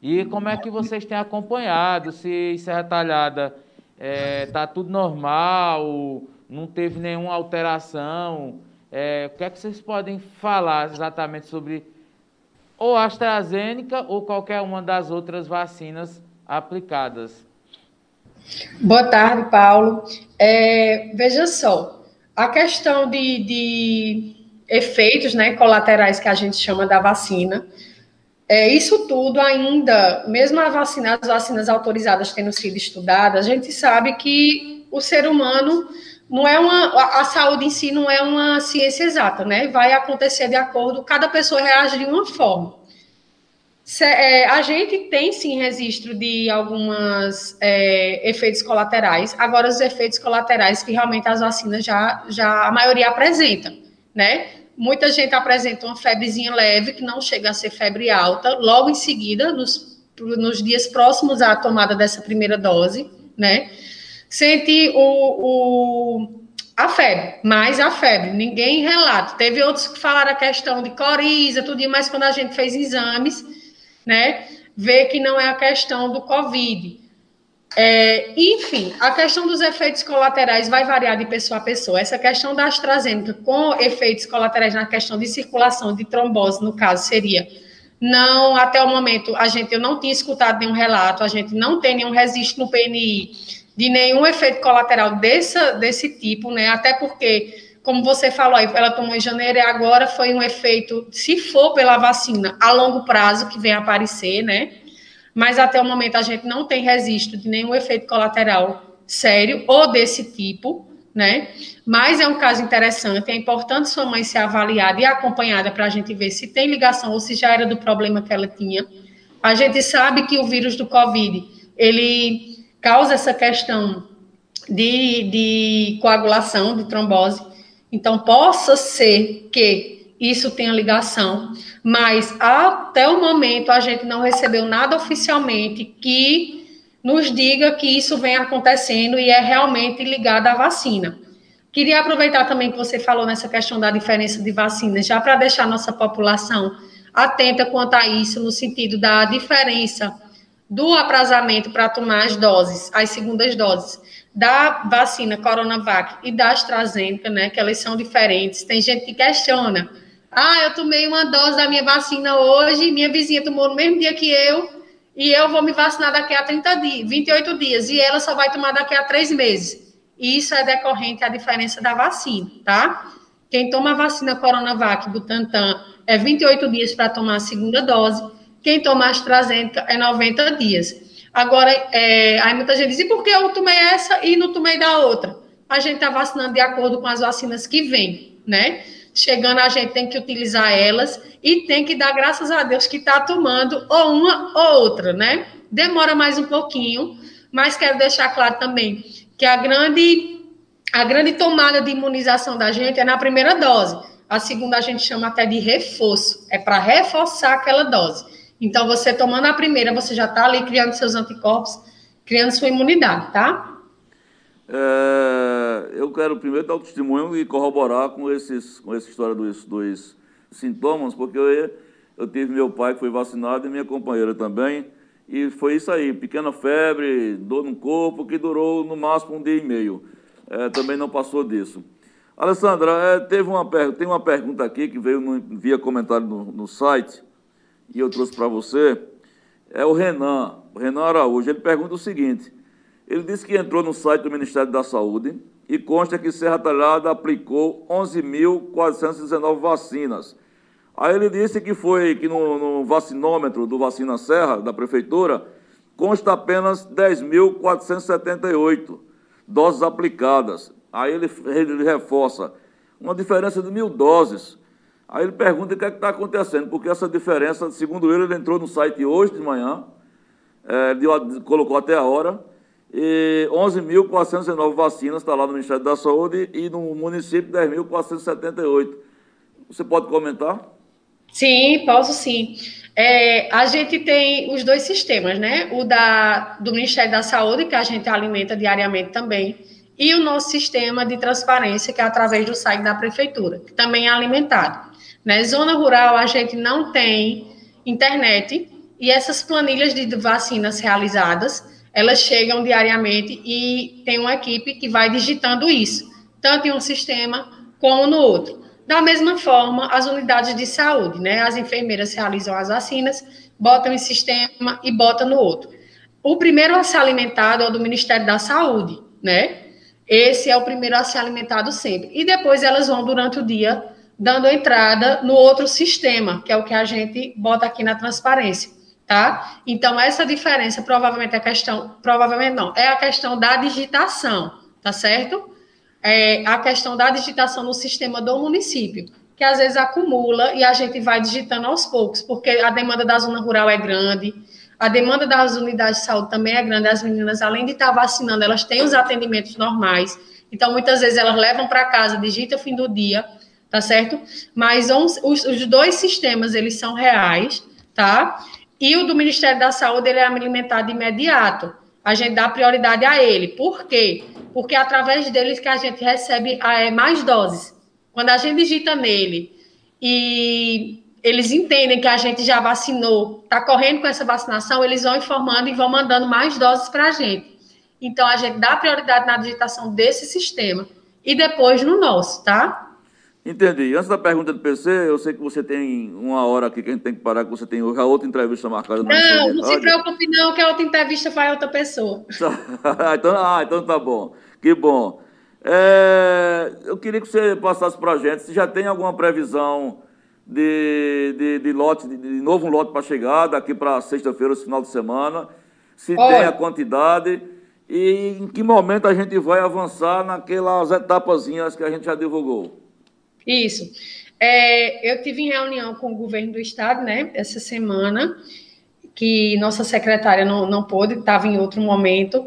E como é que vocês têm acompanhado? Se Serra Talhada está é, tá tudo normal, não teve nenhuma alteração. É, o que é que vocês podem falar exatamente sobre ou AstraZeneca ou qualquer uma das outras vacinas aplicadas? Boa tarde, Paulo. É, veja só, a questão de, de, efeitos né, colaterais que a gente chama da vacina, é, isso tudo ainda, mesmo a vacina, as vacinas autorizadas tendo sido estudadas, a gente sabe que o ser humano não é uma a saúde em si não é uma ciência exata, né? Vai acontecer de acordo, cada pessoa reage de uma forma. É, a gente tem sim registro de alguns é, efeitos colaterais. Agora, os efeitos colaterais que realmente as vacinas já, já a maioria apresenta, né? Muita gente apresenta uma febrezinha leve, que não chega a ser febre alta, logo em seguida, nos, nos dias próximos à tomada dessa primeira dose, né? senti o, o, a febre, mais a febre, ninguém relata. Teve outros que falaram a questão de coriza, tudo, mas quando a gente fez exames, né, vê que não é a questão do Covid. É, enfim, a questão dos efeitos colaterais vai variar de pessoa a pessoa. Essa questão da AstraZeneca com efeitos colaterais na questão de circulação, de trombose, no caso, seria não, até o momento, a gente, eu não tinha escutado nenhum relato, a gente não tem nenhum registro no PNI de nenhum efeito colateral desse, desse tipo, né? Até porque, como você falou, ela tomou em janeiro e agora foi um efeito, se for pela vacina, a longo prazo que vem aparecer, né? Mas até o momento a gente não tem registro de nenhum efeito colateral sério ou desse tipo, né? Mas é um caso interessante, é importante sua mãe ser avaliada e acompanhada para a gente ver se tem ligação ou se já era do problema que ela tinha. A gente sabe que o vírus do Covid, ele causa essa questão de, de coagulação, de trombose. Então, possa ser que isso tenha ligação, mas até o momento a gente não recebeu nada oficialmente que nos diga que isso vem acontecendo e é realmente ligado à vacina. Queria aproveitar também que você falou nessa questão da diferença de vacinas, já para deixar nossa população atenta quanto a isso, no sentido da diferença do aprazamento para tomar as doses, as segundas doses da vacina Coronavac e da AstraZeneca, né, que elas são diferentes. Tem gente que questiona. Ah, eu tomei uma dose da minha vacina hoje, minha vizinha tomou no mesmo dia que eu, e eu vou me vacinar daqui a 30 dias, 28 dias, e ela só vai tomar daqui a três meses. Isso é decorrente à diferença da vacina, tá? Quem toma a vacina Coronavac, Butantan, é 28 dias para tomar a segunda dose, quem toma AstraZeneca é 90 dias. Agora, é, aí muita gente diz, e por que eu tomei essa e não tomei da outra? A gente está vacinando de acordo com as vacinas que vêm, né? chegando a gente tem que utilizar elas e tem que dar graças a Deus que está tomando ou uma ou outra, né? Demora mais um pouquinho, mas quero deixar claro também que a grande, a grande tomada de imunização da gente é na primeira dose. A segunda a gente chama até de reforço, é para reforçar aquela dose. Então, você tomando a primeira, você já está ali criando seus anticorpos, criando sua imunidade, tá? É, eu quero primeiro dar o testemunho e corroborar com, esses, com essa história dos, dos sintomas, porque eu, eu tive meu pai que foi vacinado e minha companheira também, e foi isso aí, pequena febre, dor no corpo, que durou no máximo um dia e meio. É, também não passou disso. Alessandra, é, teve uma, tem uma pergunta aqui que veio no, via comentário no, no site, e eu trouxe para você. É o Renan, o Renan Araújo. Ele pergunta o seguinte: ele disse que entrou no site do Ministério da Saúde e consta que Serra Talhada aplicou 11.419 vacinas Aí ele disse que foi que no, no vacinômetro do Vacina Serra, da Prefeitura, consta apenas 10.478 doses aplicadas. Aí ele, ele reforça uma diferença de mil doses. Aí ele pergunta o que é está acontecendo, porque essa diferença, segundo ele, ele entrou no site hoje de manhã, é, colocou até a hora, e 11.419 vacinas está lá no Ministério da Saúde e no município 10.478. Você pode comentar? Sim, posso sim. É, a gente tem os dois sistemas, né? O da, do Ministério da Saúde, que a gente alimenta diariamente também, e o nosso sistema de transparência, que é através do site da Prefeitura, que também é alimentado. Né? zona rural, a gente não tem internet, e essas planilhas de vacinas realizadas, elas chegam diariamente e tem uma equipe que vai digitando isso, tanto em um sistema como no outro. Da mesma forma, as unidades de saúde, né? As enfermeiras realizam as vacinas, botam em sistema e botam no outro. O primeiro a ser alimentado é o do Ministério da Saúde, né? Esse é o primeiro a ser alimentado sempre. E depois elas vão, durante o dia, dando entrada no outro sistema, que é o que a gente bota aqui na transparência, tá? Então, essa diferença provavelmente é a questão, provavelmente não, é a questão da digitação, tá certo? é, a questão da digitação no sistema do município, que às vezes acumula e a gente vai digitando aos poucos, porque a demanda da zona rural é grande, a demanda das unidades de saúde também é grande. As meninas, além de estar vacinando, elas têm os atendimentos normais. Então, muitas vezes elas levam para casa, digita o fim do dia, tá certo? Mas os, os, dois sistemas, eles são reais, tá? E o do Ministério da Saúde, ele é alimentado imediato. A gente dá prioridade a ele. Por quê? porque é através deles que a gente recebe é, mais doses. Quando a gente digita nele e eles entendem que a gente já vacinou, está correndo com essa vacinação, eles vão informando e vão mandando mais doses para a gente. Então, a gente dá prioridade na digitação desse sistema e depois no nosso, tá? Entendi. Antes da pergunta do PC, eu sei que você tem uma hora aqui que a gente tem que parar, que você tem a outra entrevista marcada. Não, não se preocupe não, que a outra entrevista vai outra pessoa. então, ah, então tá bom. Que bom. É, eu queria que você passasse para a gente se já tem alguma previsão de, de, de lote, de, de novo um lote para chegar daqui para sexta-feira, final de semana, se Olha. tem a quantidade e em que momento a gente vai avançar naquelas etapazinhas que a gente já divulgou. Isso. É, eu tive em reunião com o governo do estado, né, essa semana, que nossa secretária não, não pôde, estava em outro momento,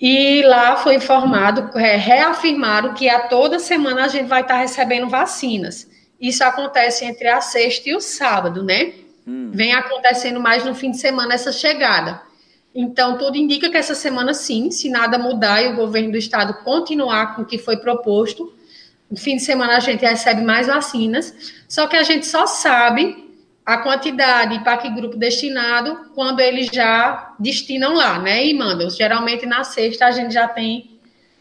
e lá foi informado, é, reafirmaram que a toda semana a gente vai estar recebendo vacinas. Isso acontece entre a sexta e o sábado, né? Hum. Vem acontecendo mais no fim de semana essa chegada. Então, tudo indica que essa semana, sim, se nada mudar e o governo do estado continuar com o que foi proposto, no fim de semana a gente recebe mais vacinas. Só que a gente só sabe a quantidade para que grupo destinado quando eles já destinam lá, né? E mandam. Geralmente na sexta a gente já tem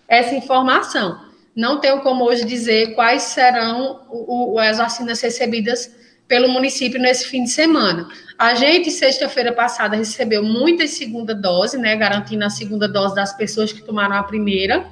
essa informação. Não tenho como hoje dizer quais serão o, o, as vacinas recebidas pelo município nesse fim de semana. A gente, sexta-feira passada, recebeu muitas segunda dose, né? Garantindo a segunda dose das pessoas que tomaram a primeira.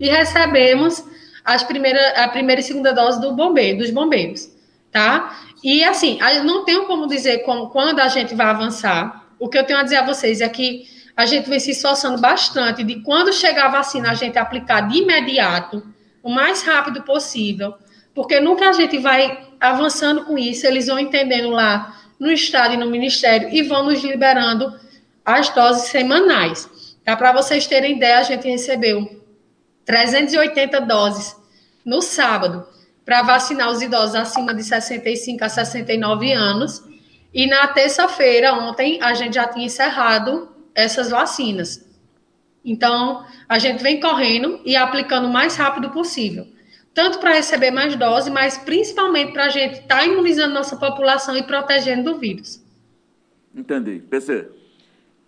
E recebemos as primeira, a primeira e segunda dose do bombeiro, dos bombeiros, tá? E assim, não tenho como dizer como, quando a gente vai avançar. O que eu tenho a dizer a vocês é que a gente vem se esforçando bastante de quando chegar a vacina, a gente aplicar de imediato, o mais rápido possível, Porque nunca a gente vai avançando com isso, eles vão entendendo lá no Estado e no Ministério e vão nos liberando as doses semanais. Tá? Para vocês terem ideia, a gente recebeu 380 doses no sábado para vacinar os idosos acima de 65 a 69 anos. E na terça-feira, ontem, a gente já tinha encerrado essas vacinas. Então, a gente vem correndo e aplicando o mais rápido possível. Tanto para receber mais doses, mas principalmente para a gente estar tá imunizando nossa população e protegendo do vírus. Entendi. PC.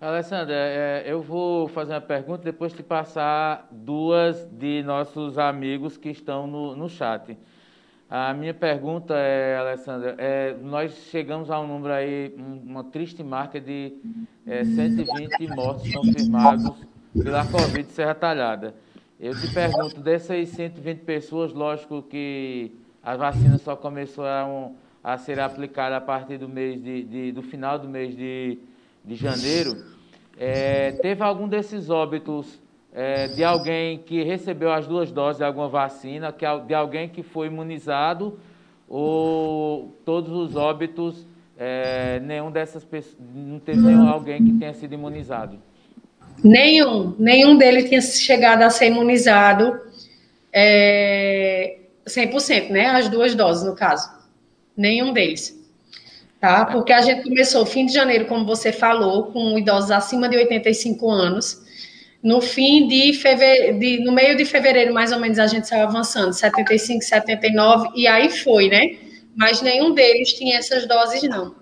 Alessandra, é, eu vou fazer uma pergunta depois de passar duas de nossos amigos que estão no, no chat. A minha pergunta é, Alessandra, é, nós chegamos a um número aí, uma triste marca de é, 120 mortos confirmados pela Covid Serra Talhada. Eu te pergunto, dessas 120 pessoas, lógico que a vacina só começou a, um, a ser aplicada a partir do mês de, de do final do mês de, de janeiro. É, teve algum desses óbitos é, de alguém que recebeu as duas doses de alguma vacina, que, de alguém que foi imunizado, ou todos os óbitos, é, nenhum dessas pessoas, não teve nenhum alguém que tenha sido imunizado? Nenhum, nenhum deles tinha chegado a ser imunizado é, 100%, né? As duas doses, no caso. Nenhum deles. Tá? Porque a gente começou fim de janeiro, como você falou, com idosos acima de 85 anos. No fim de fevereiro, de, no meio de fevereiro, mais ou menos, a gente saiu avançando, 75, 79, e aí foi, né? Mas nenhum deles tinha essas doses, não.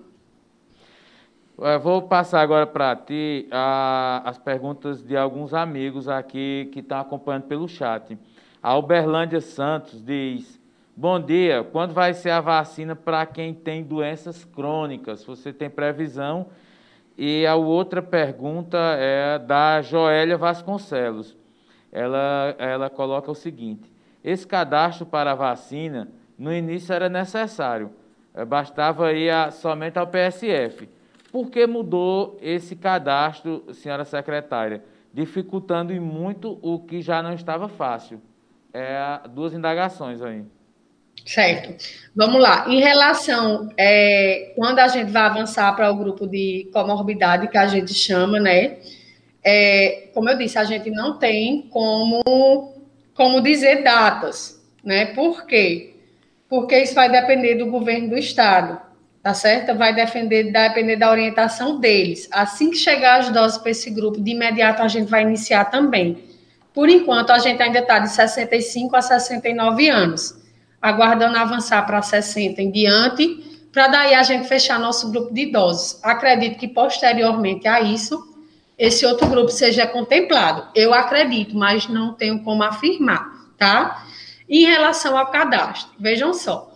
Eu vou passar agora para ti a, as perguntas de alguns amigos aqui que estão acompanhando pelo chat. A Uberlândia Santos diz: Bom dia, quando vai ser a vacina para quem tem doenças crônicas? Você tem previsão? E a outra pergunta é da Joélia Vasconcelos. Ela, ela coloca o seguinte: esse cadastro para a vacina, no início era necessário, bastava ir a, somente ao PSF. Por que mudou esse cadastro, senhora secretária? Dificultando muito o que já não estava fácil. É, duas indagações aí. Certo. Vamos lá. Em relação, é, quando a gente vai avançar para o grupo de comorbidade, que a gente chama, né? É, como eu disse, a gente não tem como, como dizer datas, né? Por quê? Porque isso vai depender do governo do estado tá certo? Vai defender, depender da orientação deles. Assim que chegar as doses para esse grupo, de imediato a gente vai iniciar também. Por enquanto, a gente ainda está de 65 a 69 anos, aguardando avançar para 60 em diante, para daí a gente fechar nosso grupo de idosos. Acredito que posteriormente a isso, esse outro grupo seja contemplado. Eu acredito, mas não tenho como afirmar, tá? Em relação ao cadastro, vejam só.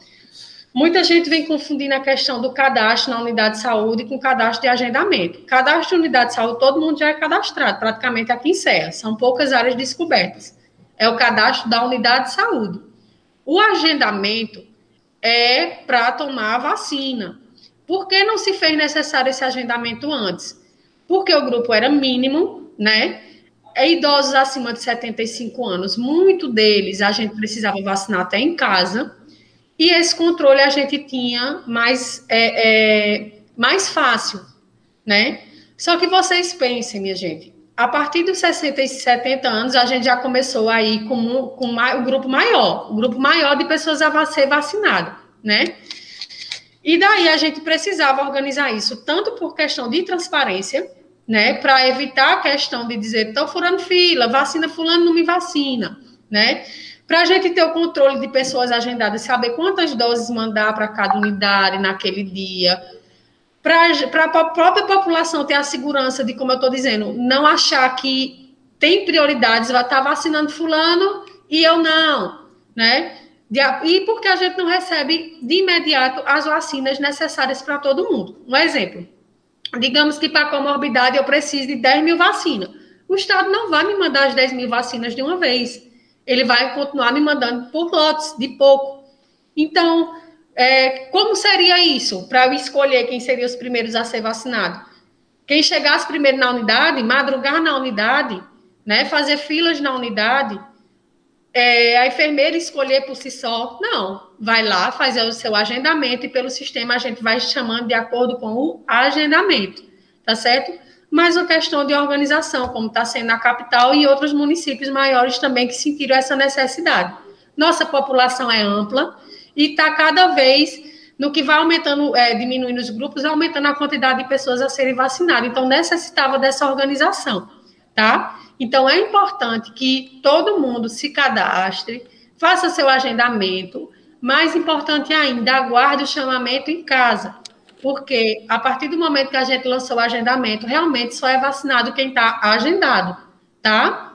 Muita gente vem confundindo a questão do cadastro na unidade de saúde com cadastro de agendamento. Cadastro de unidade de saúde, todo mundo já é cadastrado, praticamente aqui em Serra. São poucas áreas descobertas. É o cadastro da unidade de saúde. O agendamento é para tomar a vacina. Por que não se fez necessário esse agendamento antes? Porque o grupo era mínimo, né? É idosos acima de 75 anos, muito deles a gente precisava vacinar até em casa e esse controle a gente tinha mais, é, é, mais fácil, né? Só que vocês pensem, minha gente, a partir dos 60 e 70 anos, a gente já começou aí com, com o grupo maior, o grupo maior de pessoas a ser vacinado, né? E daí a gente precisava organizar isso, tanto por questão de transparência, né, para evitar a questão de dizer, estou furando fila, vacina fulano não me vacina, né? para a gente ter o controle de pessoas agendadas, saber quantas doses mandar para cada unidade naquele dia, para a própria população ter a segurança de, como eu estou dizendo, não achar que tem prioridades, vai estar tá vacinando fulano e eu não, né? E porque a gente não recebe de imediato as vacinas necessárias para todo mundo. Um exemplo, digamos que para comorbidade eu preciso de 10 mil vacinas. O Estado não vai me mandar as 10 mil vacinas de uma vez ele vai continuar me mandando por lotes, de pouco. Então, é, como seria isso para eu escolher quem seriam os primeiros a ser vacinado? Quem chegasse primeiro na unidade, madrugar na unidade, né, fazer filas na unidade, é, a enfermeira escolher por si só. Não, vai lá, faz o seu agendamento e pelo sistema a gente vai chamando de acordo com o agendamento, tá certo? Mas a questão de organização, como está sendo na capital e outros municípios maiores também que sentiram essa necessidade. Nossa população é ampla e está cada vez no que vai aumentando, é, diminuindo os grupos, aumentando a quantidade de pessoas a serem vacinadas. Então, necessitava dessa organização, tá? Então, é importante que todo mundo se cadastre, faça seu agendamento. Mais importante ainda, aguarde o chamamento em casa. Porque a partir do momento que a gente lançou o agendamento, realmente só é vacinado quem está agendado, tá?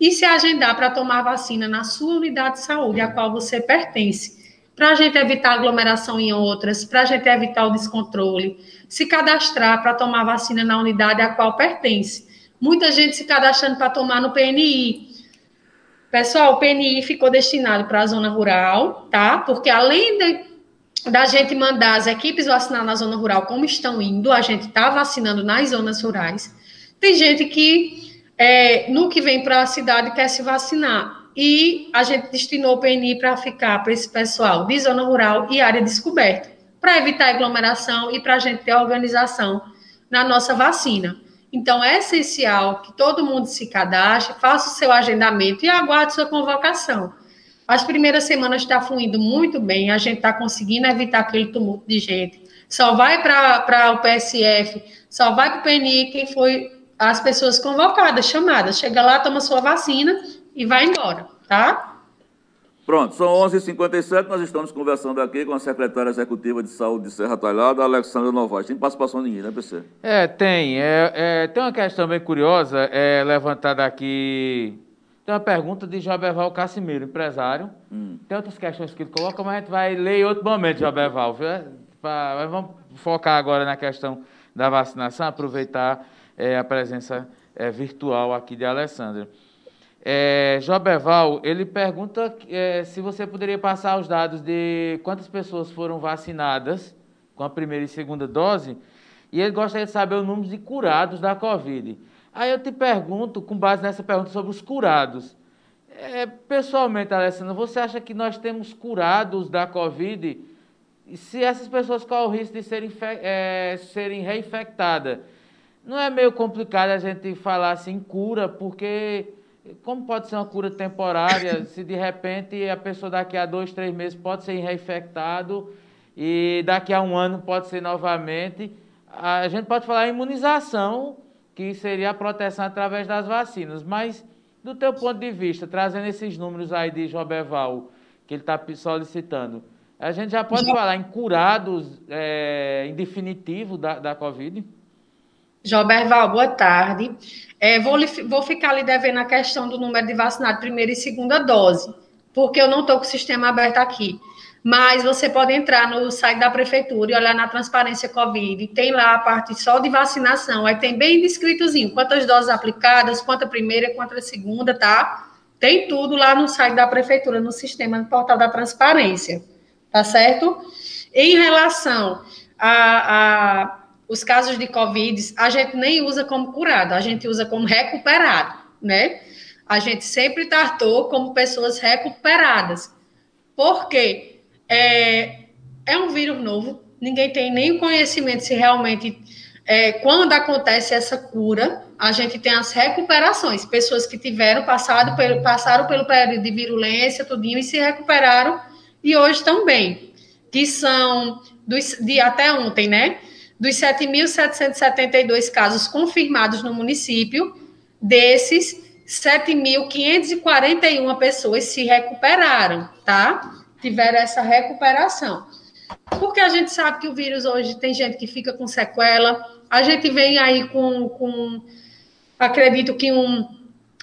E se agendar para tomar vacina na sua unidade de saúde, a qual você pertence, para a gente evitar aglomeração em outras, para a gente evitar o descontrole, se cadastrar para tomar vacina na unidade a qual pertence. Muita gente se cadastrando para tomar no PNI. Pessoal, o PNI ficou destinado para a zona rural, tá? Porque além de, da gente mandar as equipes vacinar na zona rural como estão indo, a gente está vacinando nas zonas rurais. Tem gente que, é, no que vem para a cidade, quer se vacinar. E a gente destinou o PNI para ficar para esse pessoal de zona rural e área descoberta, para evitar aglomeração e para a gente ter organização na nossa vacina. Então, é essencial que todo mundo se cadastre, faça o seu agendamento e aguarde sua convocação. As primeiras semanas está fluindo muito bem, a gente está conseguindo evitar aquele tumulto de gente. Só vai para o PSF, só vai para o PNI quem foi as pessoas convocadas, chamadas. Chega lá, toma sua vacina e vai embora, tá? Pronto, são 11h57, nós estamos conversando aqui com a secretária executiva de saúde de Serra Talhada, Alexandra Novaes. Tem participação de ninguém, né, PC? É, tem. É, é, tem uma questão bem curiosa é, levantada aqui. Tem uma pergunta de Joberval Cassimiro, empresário. Hum. Tem outras questões que ele coloca, mas a gente vai ler em outro momento, Joberval. Mas vamos focar agora na questão da vacinação, aproveitar é, a presença é, virtual aqui de Alessandra. É, Joberval, ele pergunta é, se você poderia passar os dados de quantas pessoas foram vacinadas com a primeira e segunda dose, e ele gostaria de saber o número de curados da Covid. Aí eu te pergunto, com base nessa pergunta sobre os curados, é, pessoalmente, Alessandra, você acha que nós temos curados da Covid? E se essas pessoas correm o risco de serem, é, serem reinfectadas? Não é meio complicado a gente falar assim, cura, porque como pode ser uma cura temporária, se de repente a pessoa daqui a dois, três meses pode ser reinfectado e daqui a um ano pode ser novamente. A gente pode falar em imunização, que seria a proteção através das vacinas, mas do teu ponto de vista, trazendo esses números aí de Joberval, que ele está solicitando, a gente já pode já. falar em curados é, em definitivo da, da Covid? Joberval, boa tarde. É, vou, vou ficar ali devendo a questão do número de vacinados, primeira e segunda dose, porque eu não estou com o sistema aberto aqui. Mas você pode entrar no site da prefeitura e olhar na transparência Covid. Tem lá a parte só de vacinação. Aí tem bem descritozinho quantas doses aplicadas, quanta primeira, quanta segunda, tá? Tem tudo lá no site da prefeitura, no sistema, no portal da transparência. Tá certo? Em relação a, a os casos de Covid, a gente nem usa como curado, a gente usa como recuperado, né? A gente sempre tratou como pessoas recuperadas. Por quê? É, é um vírus novo, ninguém tem nem conhecimento se realmente, é, quando acontece essa cura, a gente tem as recuperações, pessoas que tiveram passado pelo, passaram pelo período de virulência, tudinho, e se recuperaram, e hoje bem, que são dos, de até ontem, né? Dos 7.772 casos confirmados no município, desses, 7.541 pessoas se recuperaram, tá? Tiveram essa recuperação. Porque a gente sabe que o vírus hoje tem gente que fica com sequela. A gente vem aí com, com acredito que um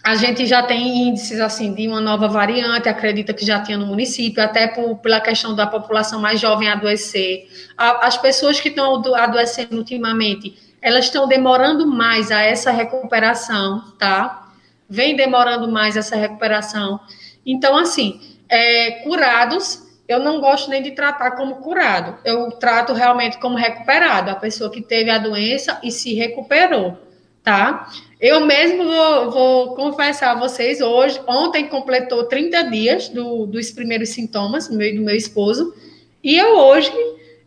a gente já tem índices assim de uma nova variante, acredita que já tinha no município, até por, pela questão da população mais jovem adoecer. A, as pessoas que estão adoecendo ultimamente, elas estão demorando mais a essa recuperação, tá? Vem demorando mais essa recuperação. Então, assim, é, curados, eu não gosto nem de tratar como curado. Eu trato realmente como recuperado, a pessoa que teve a doença e se recuperou tá? Eu mesmo vou, vou confessar a vocês, hoje, ontem completou 30 dias do, dos primeiros sintomas do meu, do meu esposo, e eu hoje,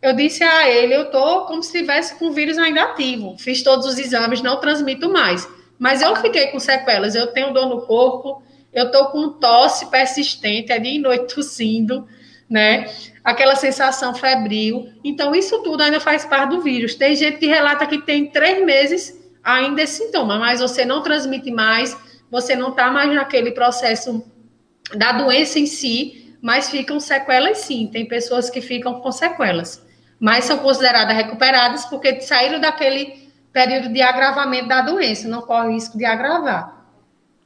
eu disse a ele, eu tô como se estivesse com o vírus ainda ativo, fiz todos os exames, não transmito mais, mas eu fiquei com sequelas, eu tenho dor no corpo, eu tô com tosse persistente, é dia e noite tossindo, né? Aquela sensação febril. Então, isso tudo ainda faz parte do vírus. Tem gente que relata que tem três meses ainda esse sintoma, mas você não transmite mais, você não está mais naquele processo da doença em si, mas ficam sequelas sim. Tem pessoas que ficam com sequelas, mas são consideradas recuperadas porque saíram daquele período de agravamento da doença, não corre risco de agravar.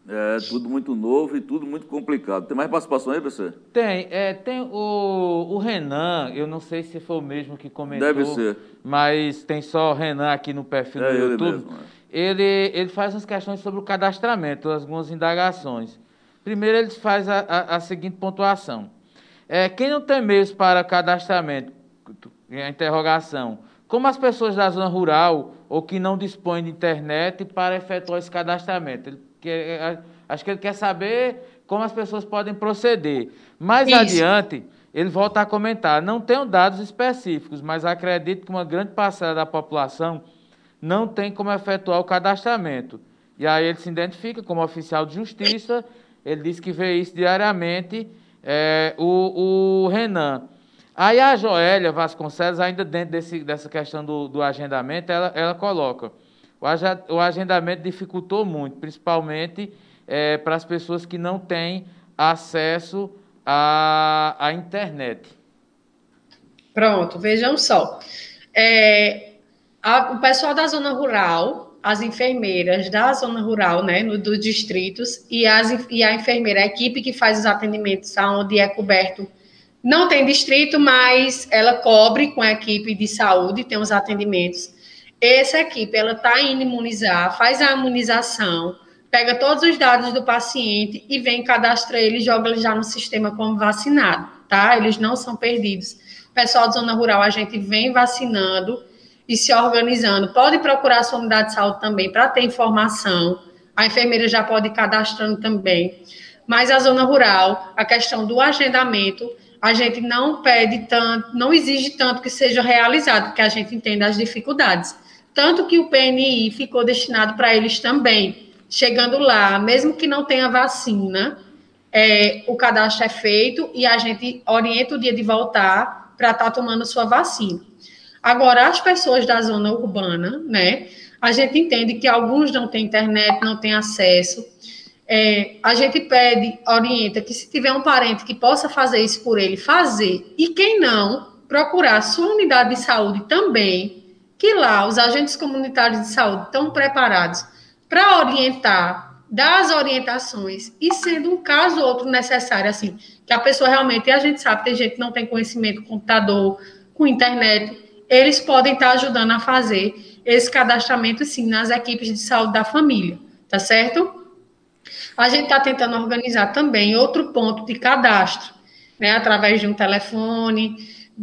É tudo muito novo e tudo muito complicado. Tem mais participação aí, você? Tem. É, tem o, o Renan, eu não sei se foi o mesmo que comentou. Deve ser. Mas tem só o Renan aqui no perfil É do ele YouTube. mesmo, é. ele, ele faz umas questões sobre o cadastramento, algumas indagações. Primeiro, ele faz a, a, a seguinte pontuação. É, quem não tem meios para cadastramento, a interrogação, como as pessoas da zona rural ou que não dispõem de internet para efetuar esse cadastramento? Ele é, acho que ele quer saber como as pessoas podem proceder. Mais Isso. adiante, ele volta a comentar, não tenho dados específicos, mas acredito que uma grande parcela da população não tem como efetuar o cadastramento. E aí ele se identifica como oficial de justiça, ele diz que vê isso diariamente, é, o, o Renan. Aí a Joélia Vasconcelos, ainda dentro desse, dessa questão do, do agendamento, ela, ela coloca, o, agendamento dificultou muito, principalmente é, para as pessoas que não têm acesso à, à internet. Pronto, vejam só. É, a- o pessoal da zona rural, as enfermeiras da zona rural, né, no, dos distritos, e, as, e a enfermeira, a equipe que faz os atendimentos onde é coberto, não tem distrito, mas ela cobre com a equipe de saúde, tem os atendimentos. Essa equipe, ela está indo imunizar, faz a imunização, pega todos os dados do paciente e vem, cadastra ele joga ele já no sistema como vacinado, tá? Eles não são perdidos. Pessoal de zona rural, a gente vem vacinando e se organizando. Pode procurar a sua unidade de saúde também para ter informação. A enfermeira já pode ir cadastrando também. Mas a zona rural, a questão do agendamento, a gente não pede tanto, não exige tanto que seja realizado, porque a gente entende as dificuldades. Tanto que o PNI ficou destinado para eles também. Chegando lá, mesmo que não tenha vacina, é, o cadastro é feito e a gente orienta o dia de voltar para estar tomando sua vacina. Agora, as pessoas da zona urbana, né? A gente entende que alguns não têm internet, não têm acesso. É, a gente pede, orienta que se tiver um parente que possa fazer isso por ele, fazer. E quem não, procurar sua unidade de saúde também, que lá os agentes comunitários de saúde estão preparados para orientar, dar as orientações, e sendo um caso ou outro necessário, assim, que a pessoa realmente, e a gente sabe, tem gente que não tem conhecimento com computador, com internet, eles podem estar ajudando a fazer esse cadastramento, sim, nas equipes de saúde da família, tá certo? A gente está tentando organizar também outro ponto de cadastro, né, através de um telefone,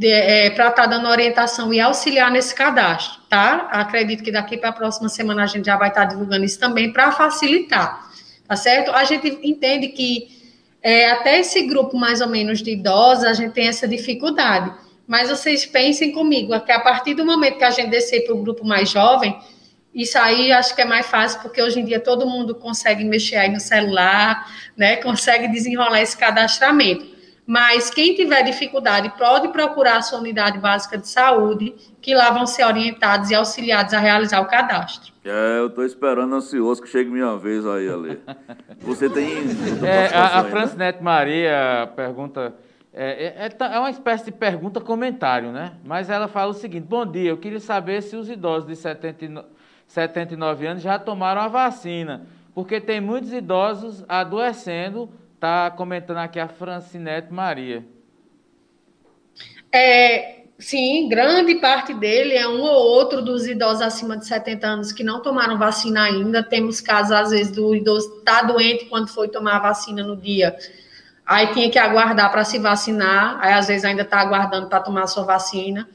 é, para estar dando orientação e auxiliar nesse cadastro, tá? Acredito que daqui para a próxima semana a gente já vai estar divulgando isso também para facilitar, tá certo? A gente entende que é, até esse grupo mais ou menos de idosos a gente tem essa dificuldade, mas vocês pensem comigo, que a partir do momento que a gente descer para o grupo mais jovem, isso aí acho que é mais fácil, porque hoje em dia todo mundo consegue mexer aí no celular, né? Consegue desenrolar esse cadastramento. Mas quem tiver dificuldade pode procurar a sua unidade básica de saúde, que lá vão ser orientados e auxiliados a realizar o cadastro. É, eu tô esperando ansioso que chegue minha vez aí, Ale. Você tem. É, a, a aí, né? Francinete Maria pergunta. É, é- é ta- é uma espécie de pergunta-comentário, né? Mas ela fala o seguinte: Bom dia, eu queria saber se os idosos de 79, 79 anos já tomaram a vacina, porque tem muitos idosos adoecendo. Está comentando aqui a Francinete Maria. É, sim, grande parte dele é um ou outro dos idosos acima de 70 anos que não tomaram vacina ainda. Temos casos, às vezes, do idoso estar doente quando foi tomar a vacina no dia. Aí tinha que aguardar para se vacinar, aí às vezes ainda está aguardando para tomar a sua vacina.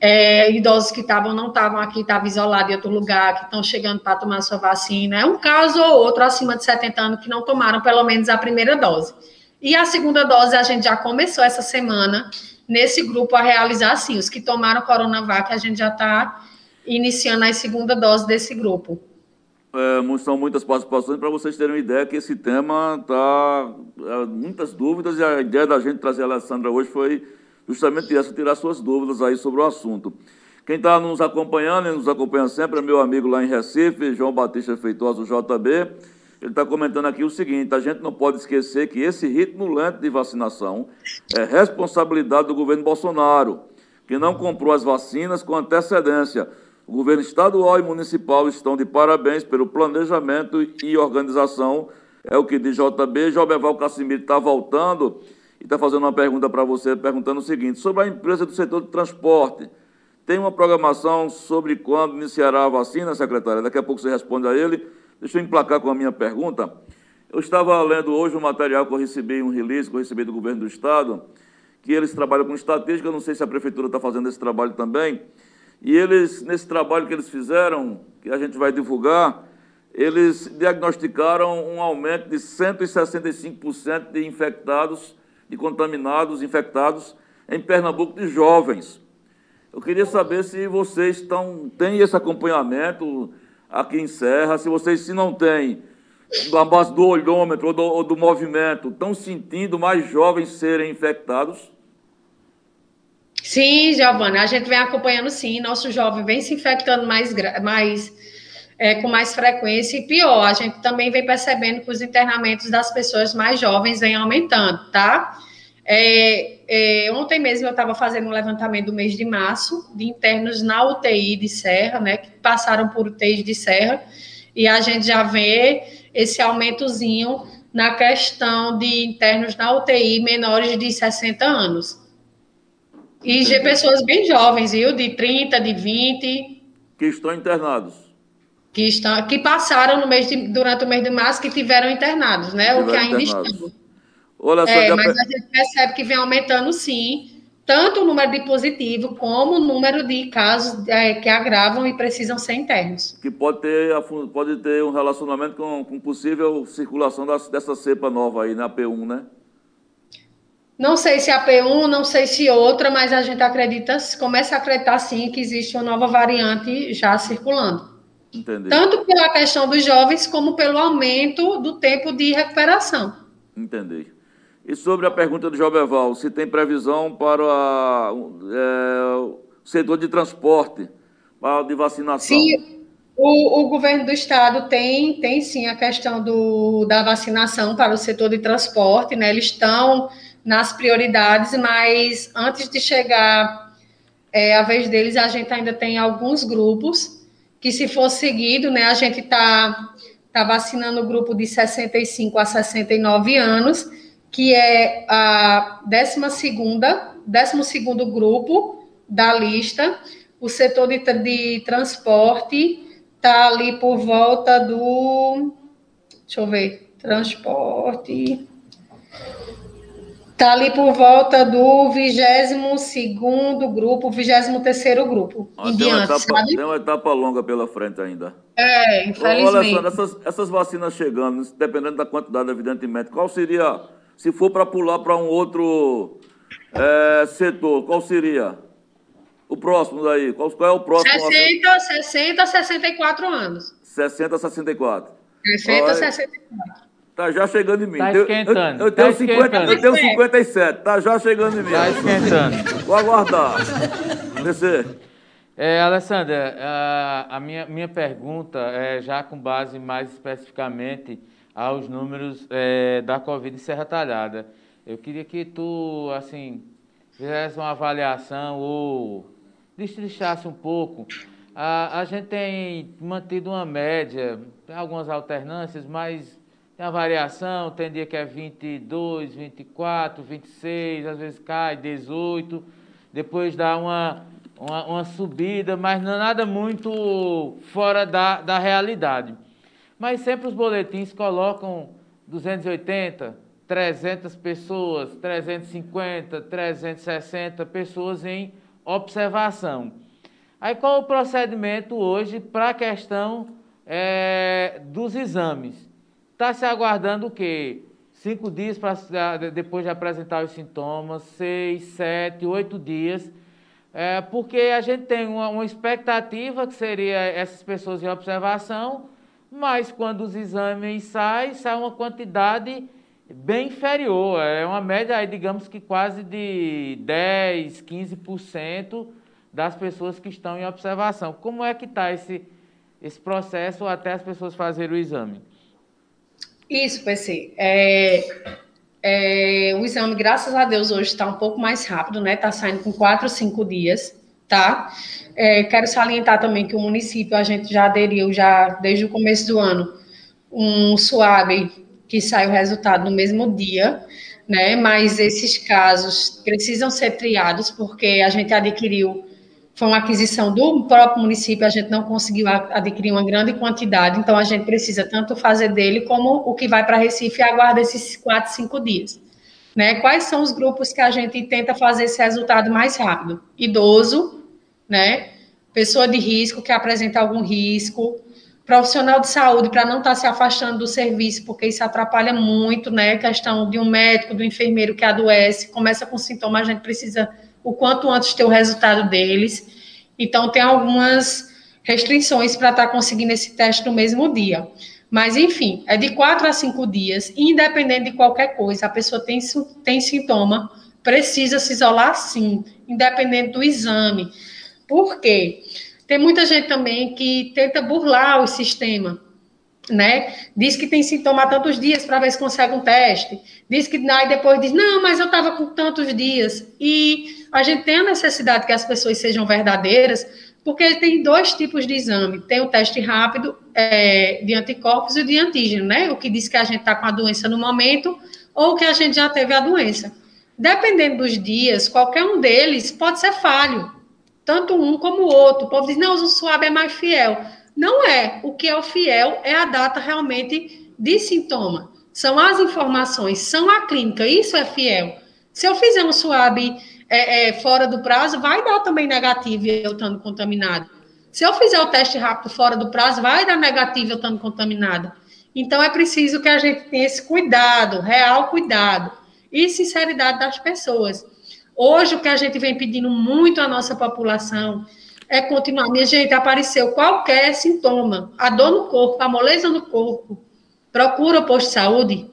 É, idosos que estavam, não estavam aqui, estavam isolados em outro lugar, que estão chegando para tomar sua vacina. É um caso ou outro acima de 70 anos que não tomaram pelo menos a primeira dose. E a segunda dose a gente já começou essa semana nesse grupo a realizar, sim, os que tomaram Coronavac, a gente já está iniciando a segunda dose desse grupo. É, são muitas participações para vocês terem uma ideia que esse tema está é, muitas dúvidas e a ideia da gente trazer a Alessandra hoje foi justamente essa, tirar suas dúvidas aí sobre o assunto. Quem está nos acompanhando e nos acompanha sempre é meu amigo lá em Recife, João Batista Feitosa, JB. Ele está comentando aqui o seguinte: a gente não pode esquecer que esse ritmo lento de vacinação é responsabilidade do governo Bolsonaro, que não comprou as vacinas com antecedência. O governo estadual e municipal estão de parabéns pelo planejamento e organização. É o que diz JB. Jobeval Cassimiro está voltando e está fazendo uma pergunta para você, perguntando o seguinte: sobre a empresa do setor de transporte. Tem uma programação sobre quando iniciará a vacina, secretária? Daqui a pouco você responde a ele. Deixa eu emplacar com a minha pergunta. Eu estava lendo hoje um material que eu recebi, um release que eu recebi do governo do Estado, que eles trabalham com estatística, eu não sei se a prefeitura está fazendo esse trabalho também, e eles, nesse trabalho que eles fizeram, que a gente vai divulgar, eles diagnosticaram um aumento de 165% de infectados, de contaminados, infectados em Pernambuco de jovens. Eu queria saber se vocês estão, têm esse acompanhamento, aqui em Serra, se vocês se não têm, na base do olhômetro ou do, ou do movimento, estão sentindo mais jovens serem infectados? Sim, Giovana, a gente vem acompanhando sim, nosso jovem vem se infectando mais, mais é, com mais frequência e pior, a gente também vem percebendo que os internamentos das pessoas mais jovens vem aumentando, tá? É, é, ontem mesmo eu estava fazendo um levantamento do mês de março de internos na UTI de Serra, né, que passaram por UTI de Serra, e a gente já vê esse aumentozinho na questão de internos na UTI menores de 60 anos. E de pessoas bem jovens, viu? De 30, de 20. Que estão internados. Que, estão, que passaram no mês de, durante o mês de março, que tiveram internados, né? Tiveram o que ainda internados. estão. Olha só, é, mas a gente percebe que vem aumentando sim, tanto o número de positivo como o número de casos é, que agravam e precisam ser internos. Que pode ter, pode ter um relacionamento com, com possível circulação das, dessa cepa nova aí, na né, P1, né? Não sei se a P1, não sei se outra, mas a gente acredita, começa a acreditar sim que existe uma nova variante já circulando. Entendi. Tanto pela questão dos jovens, como pelo aumento do tempo de recuperação. Entendi. E sobre a pergunta do Jobeval, se tem previsão para é, o setor de transporte, para de vacinação? Sim, o, o, governo do estado tem, tem sim a questão do, da vacinação para o setor de transporte, né? Eles estão nas prioridades, mas antes de chegar é, a vez deles, a gente ainda tem alguns grupos que, se for seguido, né, a gente está tá vacinando o grupo de 65 a 69 anos que é a 12 décimo segundo grupo da lista. O setor de, de transporte está ali por volta do. Deixa eu ver. Transporte. Está ali por volta do 22 grupo, 23 grupo. Ah, tem, diante, uma etapa, tem, uma etapa, longa pela frente ainda. É, infelizmente. Olha só, essas, essas vacinas chegando, dependendo da quantidade, evidentemente, qual seria se for para pular para um outro é, setor, qual seria? O próximo daí? Qual, qual é o próximo? 60, 60, 64 anos. 60, 64. 60, Olha, 64. Tá já chegando em mim. Tá esquentando. Eu, eu, tenho, tá 50, eu tenho 57, tá já chegando em mim. Tá esquentando. Vou aguardar. Descer. É, Alessandra, a, a, minha, minha pergunta é já com base mais especificamente aos números é, da Covid em Serra Talhada. Eu queria que tu, assim, fizesse uma avaliação ou destrinchasse um pouco. A, a gente tem mantido uma média, tem algumas alternâncias, mas tem a variação, tem dia que é 22, 24, 26, às vezes cai 18, depois dá uma, uma, uma subida, mas não é nada muito fora da, da realidade. Mas sempre os boletins colocam 280, 300 pessoas, 350, 360 pessoas em observação. Aí qual o procedimento hoje para a questão é, dos exames? Está se aguardando o quê? Cinco dias para depois de apresentar os sintomas, seis, sete, oito dias, é, porque a gente tem uma, uma expectativa que seria essas pessoas em observação, mas quando os exames saem, sai uma quantidade bem inferior, é uma média aí, digamos que quase de 10, 15% das pessoas que estão em observação. Como é que está esse, esse processo até as pessoas fazerem o exame? Isso, PC. É, é, o exame, graças a Deus, hoje está um pouco mais rápido, né? Está saindo com quatro, cinco dias, tá? É, quero salientar também que o município, a gente já aderiu, já desde o começo do ano, um SUAB que sai o resultado no mesmo dia, né? Mas esses casos precisam ser triados, porque a gente adquiriu foi uma aquisição do próprio município, a gente não conseguiu adquirir uma grande quantidade, então a gente precisa tanto fazer dele como o que vai para Recife e aguarda esses quatro, cinco dias. Né? Quais são os grupos que a gente tenta fazer esse resultado mais rápido? Idoso, né? pessoa de risco que apresenta algum risco, profissional de saúde para não estar tá se afastando do serviço, porque isso atrapalha muito, né? A questão de um médico, do enfermeiro que adoece, começa com sintomas, a gente precisa o quanto antes ter o resultado deles. Então, tem algumas restrições para estar tá conseguindo esse teste no mesmo dia. Mas, enfim, é de quatro a cinco dias, independente de qualquer coisa. A pessoa tem, tem sintoma, precisa se isolar sim, independente do exame. Por quê? Tem muita gente também que tenta burlar o sistema né? Diz que tem sintoma tantos dias para ver se consegue um teste. Diz que aí depois diz, não, mas eu estava com tantos dias. E a gente tem a necessidade que as pessoas sejam verdadeiras, porque tem dois tipos de exame. Tem o teste rápido é, de anticorpos e de antígeno, né? O que diz que a gente está com a doença no momento ou que a gente já teve a doença. Dependendo dos dias, qualquer um deles pode ser falho. Tanto um como o outro. O povo diz, não, o suave é mais fiel. Não é. O que é o fiel é a data realmente de sintoma. São as informações, são a clínica. Isso é fiel. Se eu fizer um SWAB é, é, fora do prazo, vai dar também negativo eu estando contaminado. Se eu fizer o teste rápido fora do prazo, vai dar negativo eu estando contaminado. Então é preciso que a gente tenha esse cuidado, real cuidado e sinceridade das pessoas. Hoje o que a gente vem pedindo muito à nossa população é continuar. Minha gente, apareceu qualquer sintoma, a dor no corpo, a moleza no corpo, procura o posto de saúde,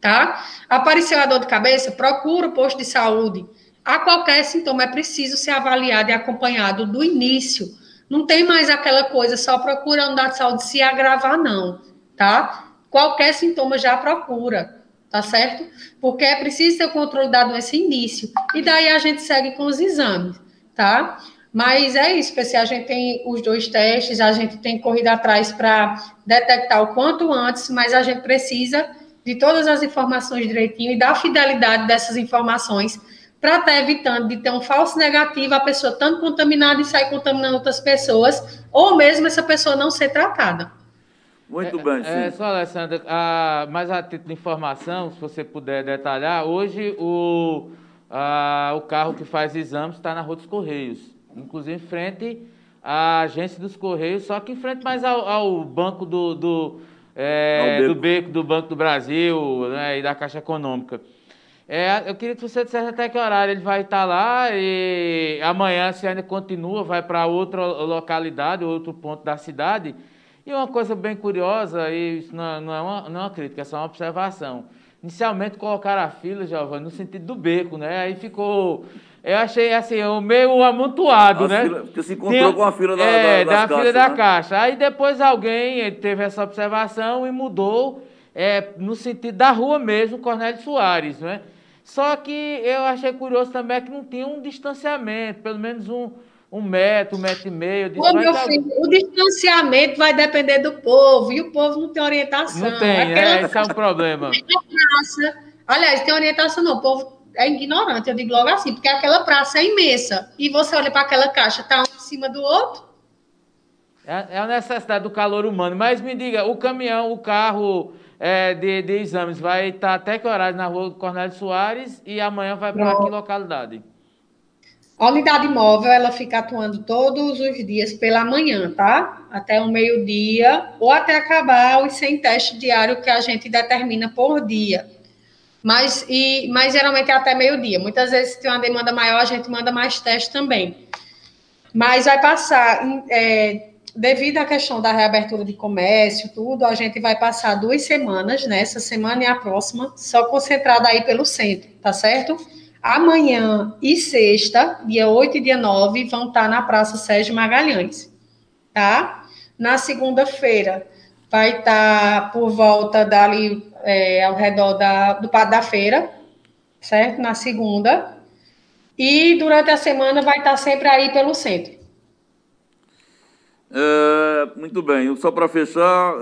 tá? Apareceu a dor de cabeça, procura o posto de saúde. A qualquer sintoma é preciso ser avaliado e acompanhado do início. Não tem mais aquela coisa, só procura andar de saúde se agravar, não, tá? Qualquer sintoma já procura, tá certo? Porque é preciso ter o controle da doença início. E daí a gente segue com os exames, tá? Mas é isso, porque a gente tem os dois testes, a gente tem corrido atrás para detectar o quanto antes, mas a gente precisa de todas as informações direitinho e da fidelidade dessas informações para estar tá evitando de ter um falso negativo, a pessoa tanto contaminada e sair contaminando outras pessoas, ou mesmo essa pessoa não ser tratada. Muito bem, sim. É, só, Alessandra, a, mais a título de informação, se você puder detalhar, hoje o, a, o carro que faz exames está na Rua dos Correios inclusive em frente à agência dos Correios, só que em frente mais ao, ao banco do, do, é, do Beco do Banco do Brasil né, e da Caixa Econômica. É, eu queria que você dissesse até que horário ele vai estar lá e amanhã, se ainda continua, vai para outra localidade, outro ponto da cidade. E uma coisa bem curiosa, e isso não, não, é, uma, não é uma crítica, é só uma observação. Inicialmente colocaram a fila, Giovanni, no sentido do beco, né? Aí ficou eu achei assim, o meio amontoado, As né? Fila, porque se encontrou Tinha, com a fila da, é, da, da fila da né? caixa. Aí depois alguém teve essa observação e mudou é, no sentido da rua mesmo, Cornélio Soares, né? Só que eu achei curioso também que não tinha um distanciamento, pelo menos um, um metro, um metro e meio. Ô, meu dar... filho, o distanciamento vai depender do povo, e o povo não tem orientação. Não tem, Aquela... é, esse é um problema. Aliás, tem orientação não, o povo é ignorante, eu digo logo assim, porque aquela praça é imensa e você olha para aquela caixa, tá um em cima do outro. É, é, a necessidade do calor humano. Mas me diga, o caminhão, o carro é, de, de, exames vai estar tá até que horário na rua Cornélio Soares e amanhã vai para que localidade? A unidade móvel, ela fica atuando todos os dias pela manhã, tá? Até o meio-dia, ou até acabar os 100 testes diários que a gente determina por dia. Mas, e, mas geralmente é até meio-dia. Muitas vezes, se tem uma demanda maior, a gente manda mais testes também. Mas vai passar, é, devido à questão da reabertura de comércio, tudo, a gente vai passar duas semanas, né, semana e a próxima, só concentrada aí pelo centro, tá certo? Amanhã e sexta, dia 8 e dia 9, vão estar na Praça Sérgio Magalhães, tá? Na segunda-feira, vai estar por volta dali, é, ao redor da, do Pado da Feira, certo? Na segunda. E durante a semana vai estar sempre aí pelo centro. É, muito bem. Só para fechar,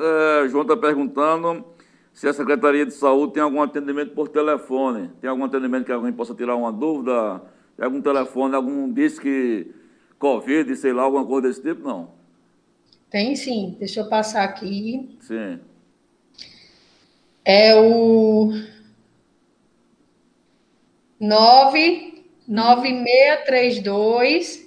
é, João está perguntando se a Secretaria de Saúde tem algum atendimento por telefone. Tem algum atendimento que alguém possa tirar uma dúvida? Tem algum telefone, algum disque Covid, sei lá, alguma coisa desse tipo? Não. Tem sim. Deixa eu passar aqui. Sim. É o 99632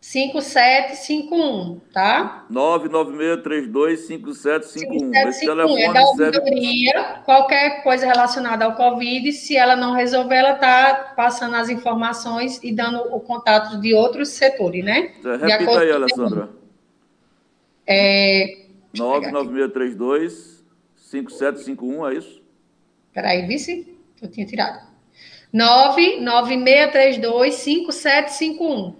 5751, tá? 996325751. Esse telefone é da ouvidoria, serve... qualquer coisa relacionada ao Covid, se ela não resolver, ela está passando as informações e dando o contato de outros setores, né? É, repita aí, Alessandra. É... 996325751, é isso? Peraí, vice? Eu tinha tirado. 996325751.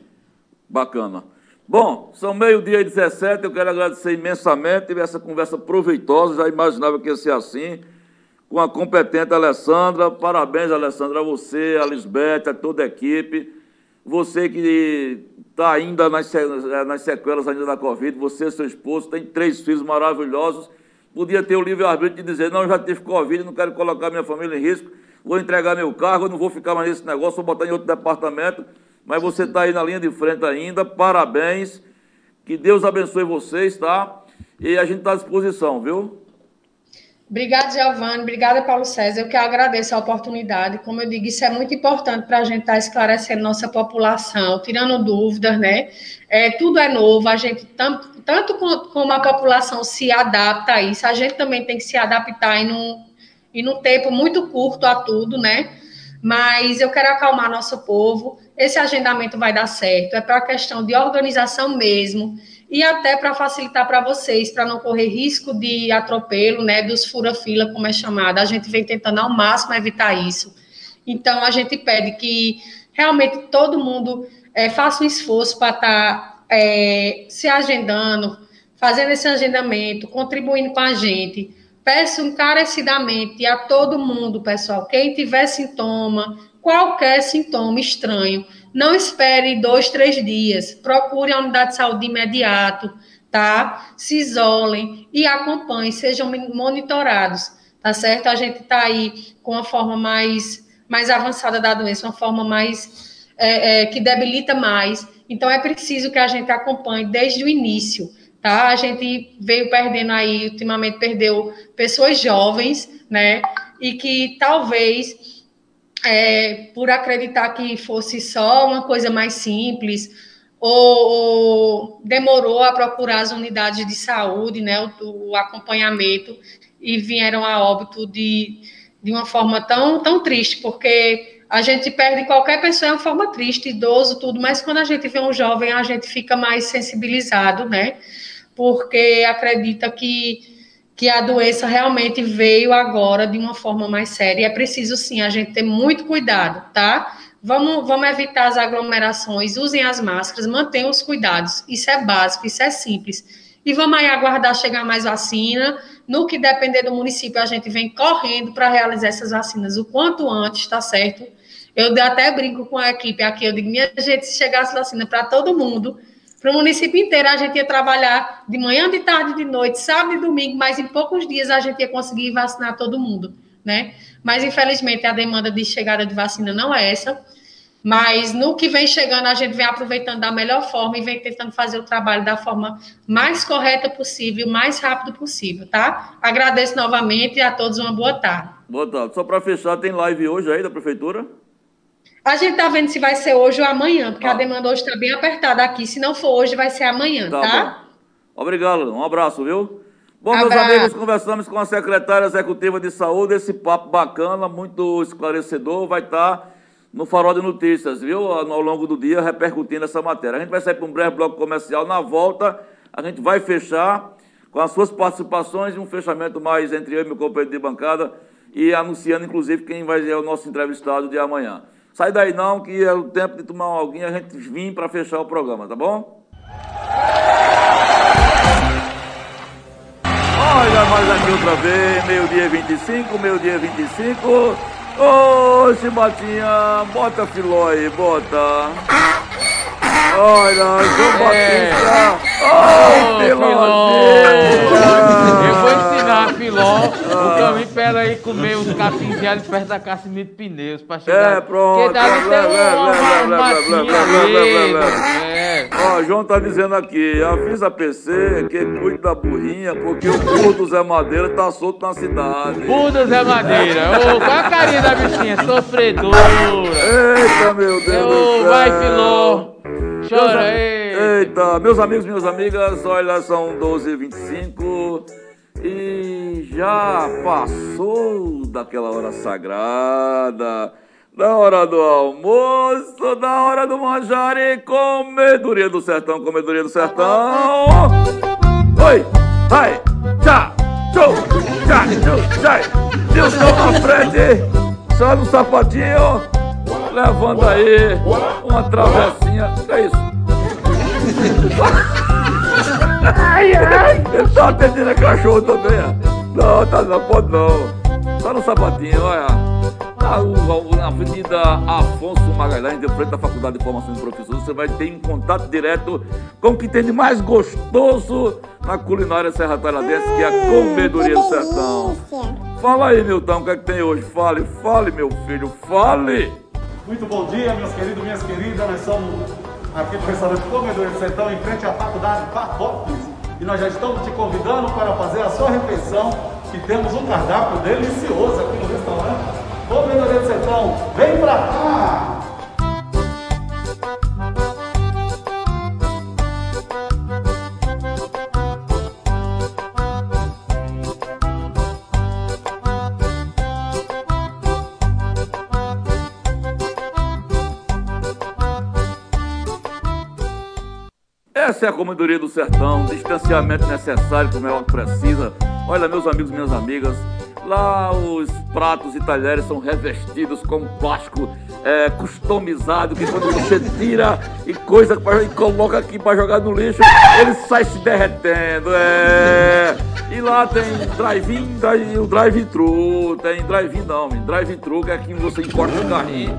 Bacana. Bom, são meio-dia e 17, eu quero agradecer imensamente essa conversa proveitosa, já imaginava que ia ser assim, com a competente Alessandra. Parabéns, Alessandra, a você, a Lisbeth, a toda a equipe. Você que está ainda nas, nas sequelas ainda da Covid, você, seu esposo, tem três filhos maravilhosos. Podia ter o livre-arbítrio de dizer, não, já tive Covid, não quero colocar minha família em risco, vou entregar meu cargo, não vou ficar mais nesse negócio, vou botar em outro departamento mas você está aí na linha de frente ainda. Parabéns. Que Deus abençoe vocês, tá? E a gente está à disposição, viu? Obrigada, Giovanni. Obrigada, Paulo César. Eu que agradeço a oportunidade. Como eu digo, isso é muito importante para a gente estar tá esclarecendo nossa população, tirando dúvidas, né? É, tudo é novo, a gente, tanto, tanto como a população se adapta a isso, a gente também tem que se adaptar em um, em um tempo muito curto a tudo, né? Mas eu quero acalmar nosso povo esse agendamento vai dar certo, é para questão de organização mesmo e até para facilitar para vocês, para não correr risco de atropelo, né, dos fura-fila, como é chamado. A gente vem tentando ao máximo evitar isso. Então, a gente pede que realmente todo mundo é, faça um esforço para estar tá, é, se agendando, fazendo esse agendamento, contribuindo com a gente. Peço encarecidamente a todo mundo, pessoal, quem tiver sintoma, qualquer sintoma estranho. Não espere dois, três dias. Procure a unidade de saúde de imediato, tá? Se isolem e acompanhem, sejam monitorados, tá certo? A gente está aí com a forma mais, mais avançada da doença, uma forma mais é, é, que debilita mais. Então é preciso que a gente acompanhe desde o início, tá? A gente veio perdendo aí, ultimamente perdeu pessoas jovens, né? E que talvez é, por acreditar que fosse só uma coisa mais simples, ou, ou, demorou a procurar as unidades de saúde, né, o, o acompanhamento, e vieram a óbito de, de uma forma tão, tão triste, porque a gente perde qualquer pessoa de uma forma triste, idoso, tudo, mas quando a gente vê um jovem, a gente fica mais sensibilizado, né, porque acredita que que a doença realmente veio agora de uma forma mais séria. É preciso sim a gente ter muito cuidado, tá? Vamos, vamos evitar as aglomerações, usem as máscaras, mantenham os cuidados. Isso é básico, isso é simples. E vamos aí aguardar chegar mais vacina. No que depender do município, a gente vem correndo para realizar essas vacinas o quanto antes, tá certo? Eu até brinco com a equipe aqui, eu digo, minha gente, se chegasse vacina para todo mundo, para o município inteiro, a gente ia trabalhar de manhã, de tarde, de noite, sábado e domingo, mas em poucos dias a gente ia conseguir vacinar todo mundo, né? Mas, infelizmente, a demanda de chegada de vacina não é essa. Mas no que vem chegando, a gente vem aproveitando da melhor forma e vem tentando fazer o trabalho da forma mais correta possível, mais rápido possível, tá? Agradeço novamente e a todos uma boa tarde. Boa tarde. Só para fechar, tem live hoje aí da Prefeitura? A gente tá vendo se vai ser hoje ou amanhã, porque a demanda hoje está bem apertada aqui. Se não for hoje, vai ser amanhã, tá? tá? Obrigado, um abraço, viu? Bom, abraço. meus amigos, conversamos com a secretária executiva de saúde, esse papo bacana, muito esclarecedor, vai estar tá no Farol de Notícias, viu? Ao longo do dia, repercutindo essa matéria. A gente vai sair para um breve bloco comercial. Na volta, a gente vai fechar com as suas participações e um fechamento mais entre eu e meu companheiro de bancada e anunciando, inclusive, quem vai ser o nosso entrevistado de amanhã. Sai daí não, que é o tempo de tomar alguém a gente vir para fechar o programa, tá bom? Olha mais aqui outra vez, meio-dia 25, meio-dia 25. Ô, Chibatinha, bota filó aí, bota. Olha, João é. Batista. Oh, Filó. Eu vou ensinar a Filó o caminho para ela ir comer os capins ali perto da Casimiro Pneus para chegar. É, pronto. Porque dali tem uma É. Ó, João tá dizendo aqui, avisa a PC que cuide da burrinha, porque o burro do Zé Madeira tá solto na cidade. Burro do Zé Madeira. Ô, qual a carinha da bichinha? Sofredora. Eita, meu Deus Ô, do céu. Vai, Filó. Chora aí. Eita, meus amigos, minhas amigas, olha, são 12h25 e já passou daquela hora sagrada, da hora do almoço, da hora do manjar e comedoria do sertão, comedoria do sertão. Oi, vai, tchá, tchau, tchá, tchau, tchá. Nilson na frente, só no sapatinho levando aí uma travessinha. Que é isso? Ai, ai. Ele tá atendendo a cachorro também, Não, tá, não pode não. Só no sapatinho, olha. Na, na Avenida Afonso Magalhães, de frente à Faculdade de Formação de Professores, você vai ter um contato direto com o que tem de mais gostoso na culinária serra talhadense, que é a Comedoria do Sertão. Fala aí, Milton, o que é que tem hoje? Fale, fale, meu filho, fale! Muito bom dia, meus queridos, minhas queridas. Nós somos aqui do restaurante Comedor do Sertão, em frente à Faculdade Patópolis. E nós já estamos te convidando para fazer a sua refeição. E temos um cardápio delicioso aqui no restaurante Comedor do Sertão. Vem pra cá! Essa é a comedoria do sertão, distanciamento necessário como ela precisa. Olha, meus amigos e minhas amigas, lá os pratos e talheres são revestidos com plástico é, customizado, que quando você tira e coisa pra, e coloca aqui para jogar no lixo, ele sai se derretendo. É. E lá tem drive-in, o drive-thru, tem drive-in não, drive-thru que é aqui você encosta o carrinho.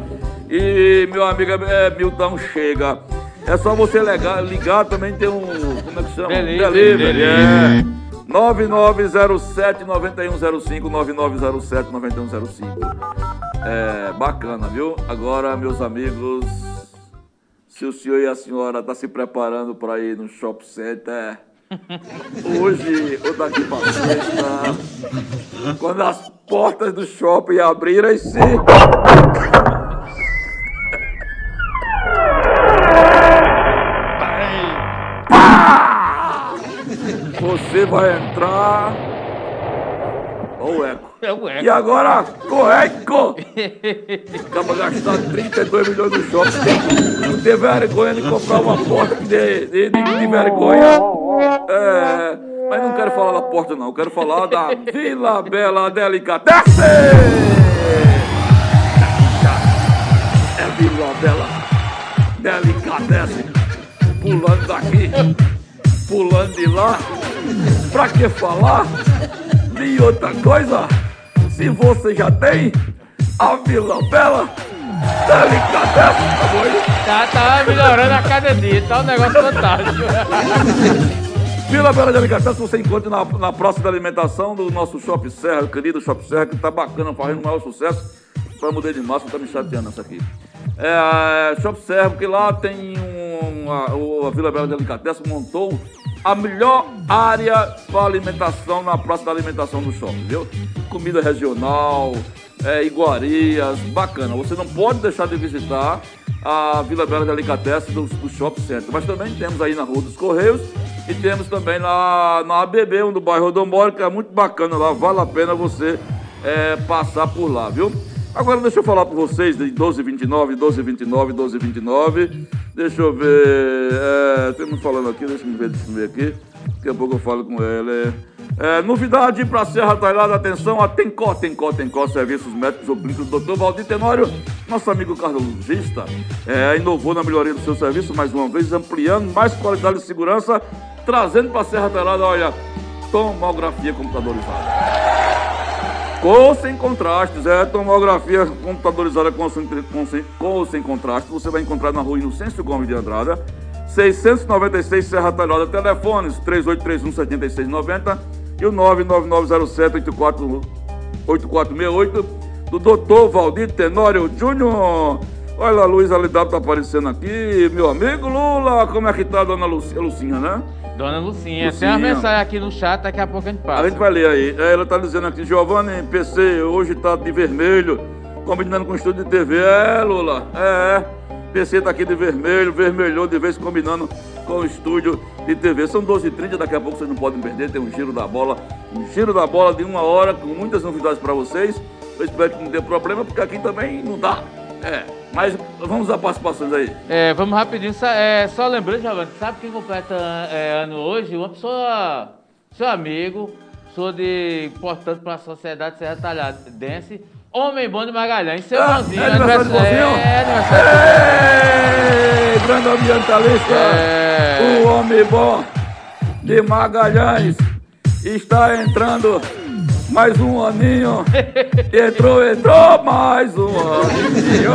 E meu amigo é, Milton chega. É só você ligar, ligar também tem um. Como é que chama? Delivery. Delivery. É. 9907-9105, 9907-9105. É bacana, viu? Agora, meus amigos, se o senhor e a senhora estão tá se preparando para ir no shopping center, hoje ou daqui para sexta, quando as portas do shopping abrirem, vai entrar. Olha o eco. É o eco. E agora, correco! Acaba gastando 32 milhões no shopping. Não ter vergonha de comprar uma porta de, de, de, de vergonha. É, mas não quero falar da porta, não. Quero falar da Vila Bela Delicatessen! É Vila Bela Delicatessen. Pulando daqui, pulando de lá. Pra que falar de outra coisa? Se você já tem a Vila Bela, delicadeza, tá bom? Tá, tá melhorando a cada dia, tá um negócio fantástico. Vila Bela Delicatessen você encontra na, na praça da alimentação do nosso Shopping Serra, querido Shopping Serra, que tá bacana, fazendo o maior sucesso. Pra mudar de massa, tá me chateando essa aqui. É, Shopping Serra, porque lá tem um, a, a Vila Bela Delicatessen montou a melhor área para alimentação na praça da alimentação do shopping, viu? Comida regional, é, iguarias, bacana. Você não pode deixar de visitar a Vila Bela Delicatessen do, do Shopping Center. Mas também temos aí na Rua dos Correios e temos também na, na ABB, um do bairro Odomoro, que é muito bacana lá, vale a pena você é, passar por lá, viu? Agora deixa eu falar para vocês de 1229, 1229, 1229. Deixa eu ver. É, temos falando aqui, deixa eu ver, deixa eu ver aqui. Daqui a pouco eu falo com ele. É, novidade para Serra Talhada, atenção, a Tencó, Tencó, Tencó, Serviços Médicos Oblíquos, doutor Valdir Tenório, nosso amigo cardiologista, é, inovou na melhoria do seu serviço, mais uma vez, ampliando mais qualidade e segurança, trazendo para Serra Talhada, olha, tomografia computadorizada. Com sem contrastes, é tomografia computadorizada com, ou sem contrastes, você vai encontrar na rua Inocêncio Gomes de Andrada, 696 Serra Talhada, telefones 3831 7690 e o 99907 8468 do doutor Valdir Tenório Júnior. Olha a Luísa Lidado tá aparecendo aqui, meu amigo Lula, como é que tá dona Lucinha né? Dona Lucinha, Lucinha, tem uma mensagem aqui no chat, daqui a pouco a gente passa. A gente vai ler aí. É, ela tá dizendo aqui, Giovanni, PC, hoje tá de vermelho, combinando com o estúdio de TV. É, Lula, é. PC tá aqui de vermelho, vermelhou de vez combinando com o estúdio de TV. São 12h30, daqui a pouco vocês não podem perder. Tem um giro da bola, um giro da bola de uma hora com muitas novidades para vocês. Eu espero que não dê problema, porque aqui também não dá. É, mas vamos às participações aí. É, vamos rapidinho. É, só lembrando, Giovanni, sabe quem completa é, ano hoje? Uma pessoa, seu amigo, sou de importante para a sociedade Serra Talhada Dense Homem Bom de Magalhães, seu ah, É aniversário do Bonzinho? É, aniversário. Ei, grande ambientalista. É. O Homem Bom de Magalhães está entrando mais um aninho. entrou, entrou mais um aninho.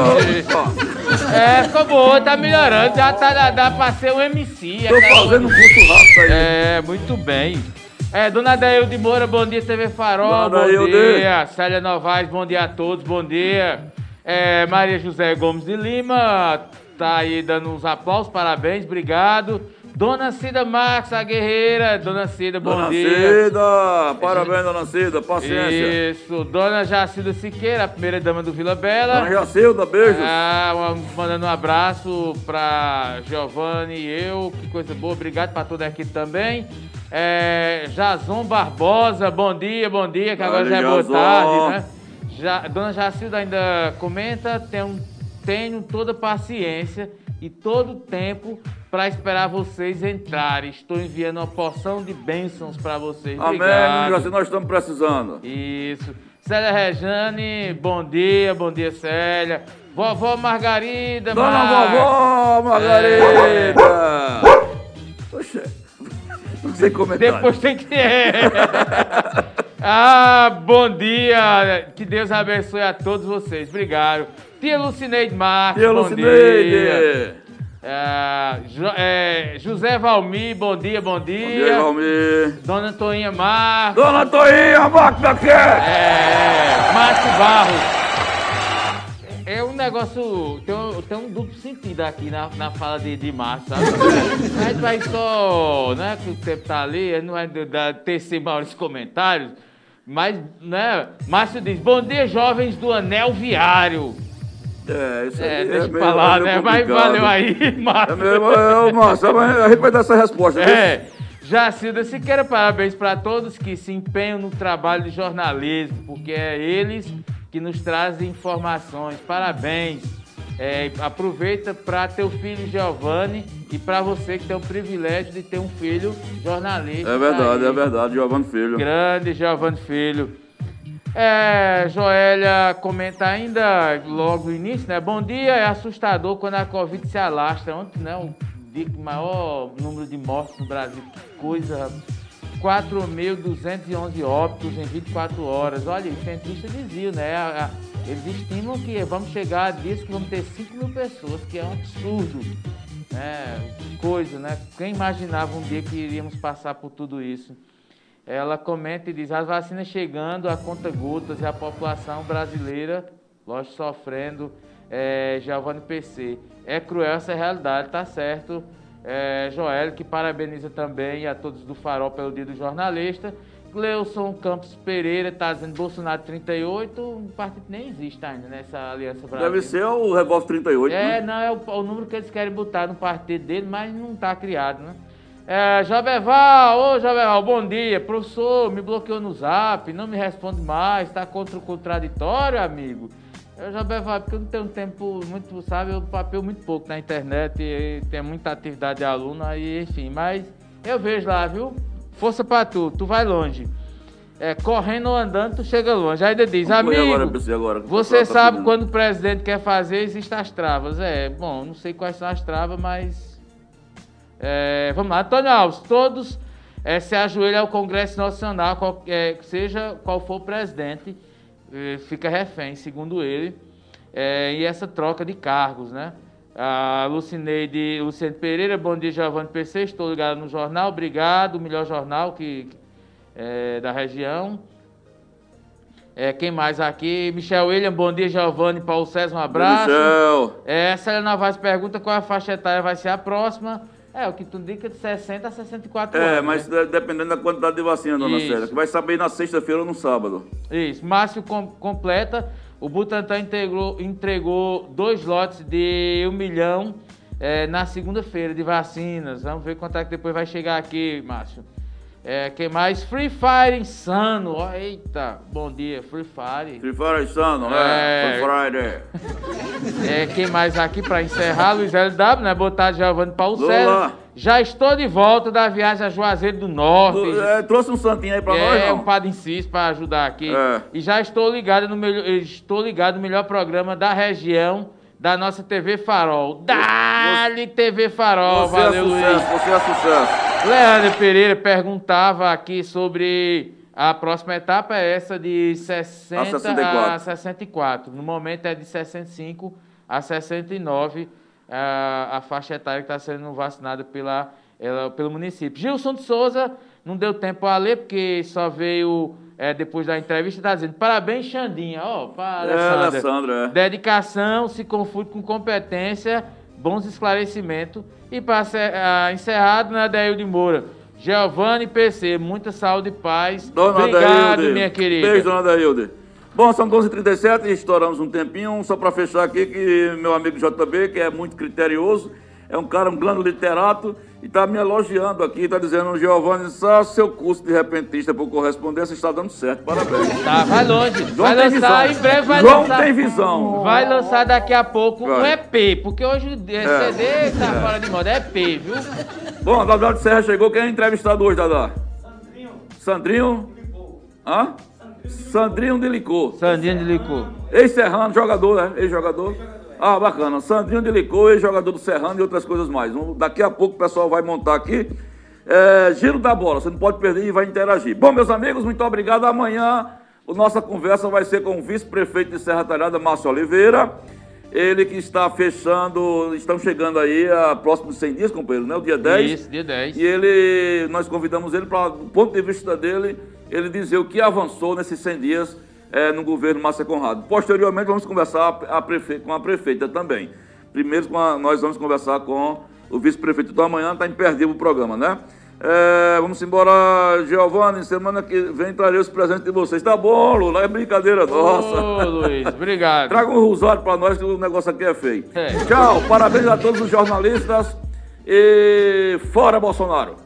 É, ficou bom, tá melhorando. Já tá, dá pra ser um MC. Tô fazendo um curso rápido aí. É, muito bem. É, Dona Dailde Moura, bom dia, TV Farol, Dona bom dia. Célia Novaes, bom dia a todos, bom dia. É, Maria José Gomes de Lima, tá aí dando uns aplausos, parabéns, obrigado. Dona Cida Marques, a guerreira. Dona Cida, bom Dona dia. Dona Cida, parabéns, Dona Cida, paciência. Isso. Dona Jacilda Siqueira, a primeira dama do Vila Bela. Dona Jacilda, beijo. Ah, mandando um abraço pra Giovanni e eu, que coisa boa. Obrigado pra toda a equipe também. É, Jason Barbosa, bom dia, bom dia, que agora já é boa tarde, né? Já, Dona Jacilda ainda comenta, tenho, tenho toda paciência e todo tempo para esperar vocês entrarem. Estou enviando uma porção de bênçãos para vocês. Amém, Obrigado. nós estamos precisando. Isso. Célia Rejane, bom dia, bom dia, Célia. Vovó Margarida, Dona Mar... Vovó Margarida! É. Poxa. Sem comentário. Depois tem que. ah, bom dia. Que Deus abençoe a todos vocês. Obrigado. Tia Lucineide Marques. Tia Lucineide. É, jo, é, José Valmir, bom dia, bom dia. Bom dia, Valmir. Dona Toinha Marques. Dona Toinha, máquina que é? Márcio Barros é um negócio. Tem um, tem um duplo sentido aqui na, na fala de, de Márcio, sabe? a gente vai só. Né, que o tempo tá ali, não vai dar, tecer maiores comentários. Mas, né, Márcio diz: Bom dia, jovens do Anel Viário. É, isso é, aí. Deixa eu falar, né? Mas valeu aí, Márcio. É mesmo, é, Márcio, a gente vai dar essa resposta. É. Viu? Jacilda Siqueira, parabéns para todos que se empenham no trabalho de jornalismo, porque é eles que nos traz informações. Parabéns! É, aproveita para teu filho Giovanni e para você que tem o privilégio de ter um filho jornalista. É verdade, é verdade, Giovanni Filho. Grande Giovanni Filho. É, Joélia comenta ainda logo no início, né? Bom dia, é assustador quando a Covid se alastra. Ontem, né? Dia maior número de mortes no Brasil. Que coisa 4.211 óbitos em 24 horas. Olha, os cientistas diziam, né? Eles estimam que vamos chegar a dias que vamos ter 5 mil pessoas, que é um absurdo. Né? Coisa, né? Quem imaginava um dia que iríamos passar por tudo isso? Ela comenta e diz: as vacinas chegando a conta gotas e a população brasileira, lógico, sofrendo. É, Giovanni PC. É cruel essa realidade, tá certo? é, Joel, que parabeniza também a todos do Farol pelo Dia do Jornalista. Cleuson Campos Pereira está dizendo Bolsonaro 38, o partido nem existe ainda nessa Aliança Brasil. Deve ser o revólver 38, É, né? não, é o, o número que eles querem botar no partido dele, mas não está criado, né? É, Jobeval, ô Jobeval, bom dia. Professor, me bloqueou no zap, não me responde mais, está contra o contraditório, amigo. Eu Jobeval, é porque eu não tenho tempo muito, sabe, eu papel muito pouco na internet, e tem muita atividade de aluno, aí, enfim, mas eu vejo lá, viu? Força pra tu, tu vai longe. É, correndo ou andando, tu chega longe. Aí ele diz, amigo, agora, agora, você tá sabe quando o presidente quer fazer, existem as travas. É, bom, não sei quais são as travas, mas. É, vamos lá, Antônio Alves, todos é, se ajoelham ao Congresso Nacional, qual, é, seja qual for o presidente, é, fica refém, segundo ele, é, e essa troca de cargos, né? A Lucineide, Luciane Pereira, bom dia, Giovanni PC, estou ligado no jornal, obrigado, o melhor jornal que, é, da região. É, quem mais aqui? Michel William, bom dia, Giovanni, Paulo César, um abraço. Michel. É, Célia Novaes pergunta qual a faixa etária vai ser a próxima. É, o que tu indica de 60 a 64 É, anos. mas né? de- dependendo da quantidade de vacina, dona Isso. Célia, que vai saber na sexta-feira ou no sábado. Isso. Márcio com- completa. O Butantan entregou, entregou dois lotes de um milhão é, na segunda-feira de vacinas. Vamos ver quanto é que depois vai chegar aqui, Márcio. É, quem mais? Free Fire insano. Ó, eita, bom dia, Free Fire. Free Fire insano, É. né? Free Friday. É, quem mais aqui para encerrar? Luiz LW, né? Botar Giovanni Paulo Olá. César. Já estou de volta da viagem a Juazeiro do Norte. É, trouxe um santinho aí pra nós, é, um Padre Incis para ajudar aqui. É. E já estou ligado no melhor, estou ligado no melhor programa da região da nossa TV Farol. Dali TV Farol, Você valeu é Luiz. sucesso, você é sucesso. Leandro Pereira perguntava aqui sobre a próxima etapa é essa de 60 A 64. a 64. No momento é de 65 a 69 a, a faixa etária que está sendo vacinada pela, ela- pelo município. Gilson de Souza não deu tempo a ler porque só veio é, depois da entrevista está dizendo parabéns Xandinha. Ó, para É, Alessandra. Alessandra, é. Dedicação se confunde com competência, bons esclarecimentos. E para encerrado, né, Adail de Moura. Giovanni PC, muita saúde e paz. Dona Obrigado, minha querida. Beijo, dona Adailde. Bom, são 12h37 e estouramos um tempinho. Só para fechar aqui que meu amigo JB, que é muito criterioso, é um cara, um grande literato, e está me elogiando aqui, está dizendo, Giovanni Sá, seu curso de repentista por correspondência está dando certo. Parabéns. Tá, vai longe. João vai lançar, visão. em breve vai João lançar. tem visão. Vai lançar daqui a pouco um Vai. EP, porque hoje o É. CD tá fora de moda. É EP, viu? Bom, Dadá de Serra chegou. Quem é entrevistado hoje, Dadá? Sandrinho. Hã? Sandrinho de Licor. Sandinha de licor. Ex-Serrano, jogador, né? Ex-jogador. Ah, bacana. Sandrinho de Licor, ex-jogador do Serrano e outras coisas mais. Um- Daqui a pouco o pessoal vai montar aqui. É, giro da bola, você não pode perder e vai interagir. Bom, meus amigos, muito obrigado. Amanhã a nossa conversa vai ser com o vice-prefeito de Serra Talhada, Márcio Oliveira. Ele que está fechando, estão chegando aí a próximos 100 dias, companheiro, né? O dia 10. Isso, dia 10. E ele, nós convidamos ele para, do ponto de vista dele, ele dizer o que avançou nesses 100 dias eh, no governo Márcia Conrado. Posteriormente, vamos conversar a prefe- com a prefeita também. Primeiro, a- nós vamos conversar com o vice-prefeito. Então, amanhã está imperdível o programa, né? Eh, vamos embora, Giovanni. Semana que vem trarei os presentes de vocês. Tá bom, Lula, é brincadeira nossa. Ô, Luiz, obrigado. Traga um rosário para nós que o negócio aqui é feio. É. Tchau, parabéns a todos os jornalistas e fora Bolsonaro.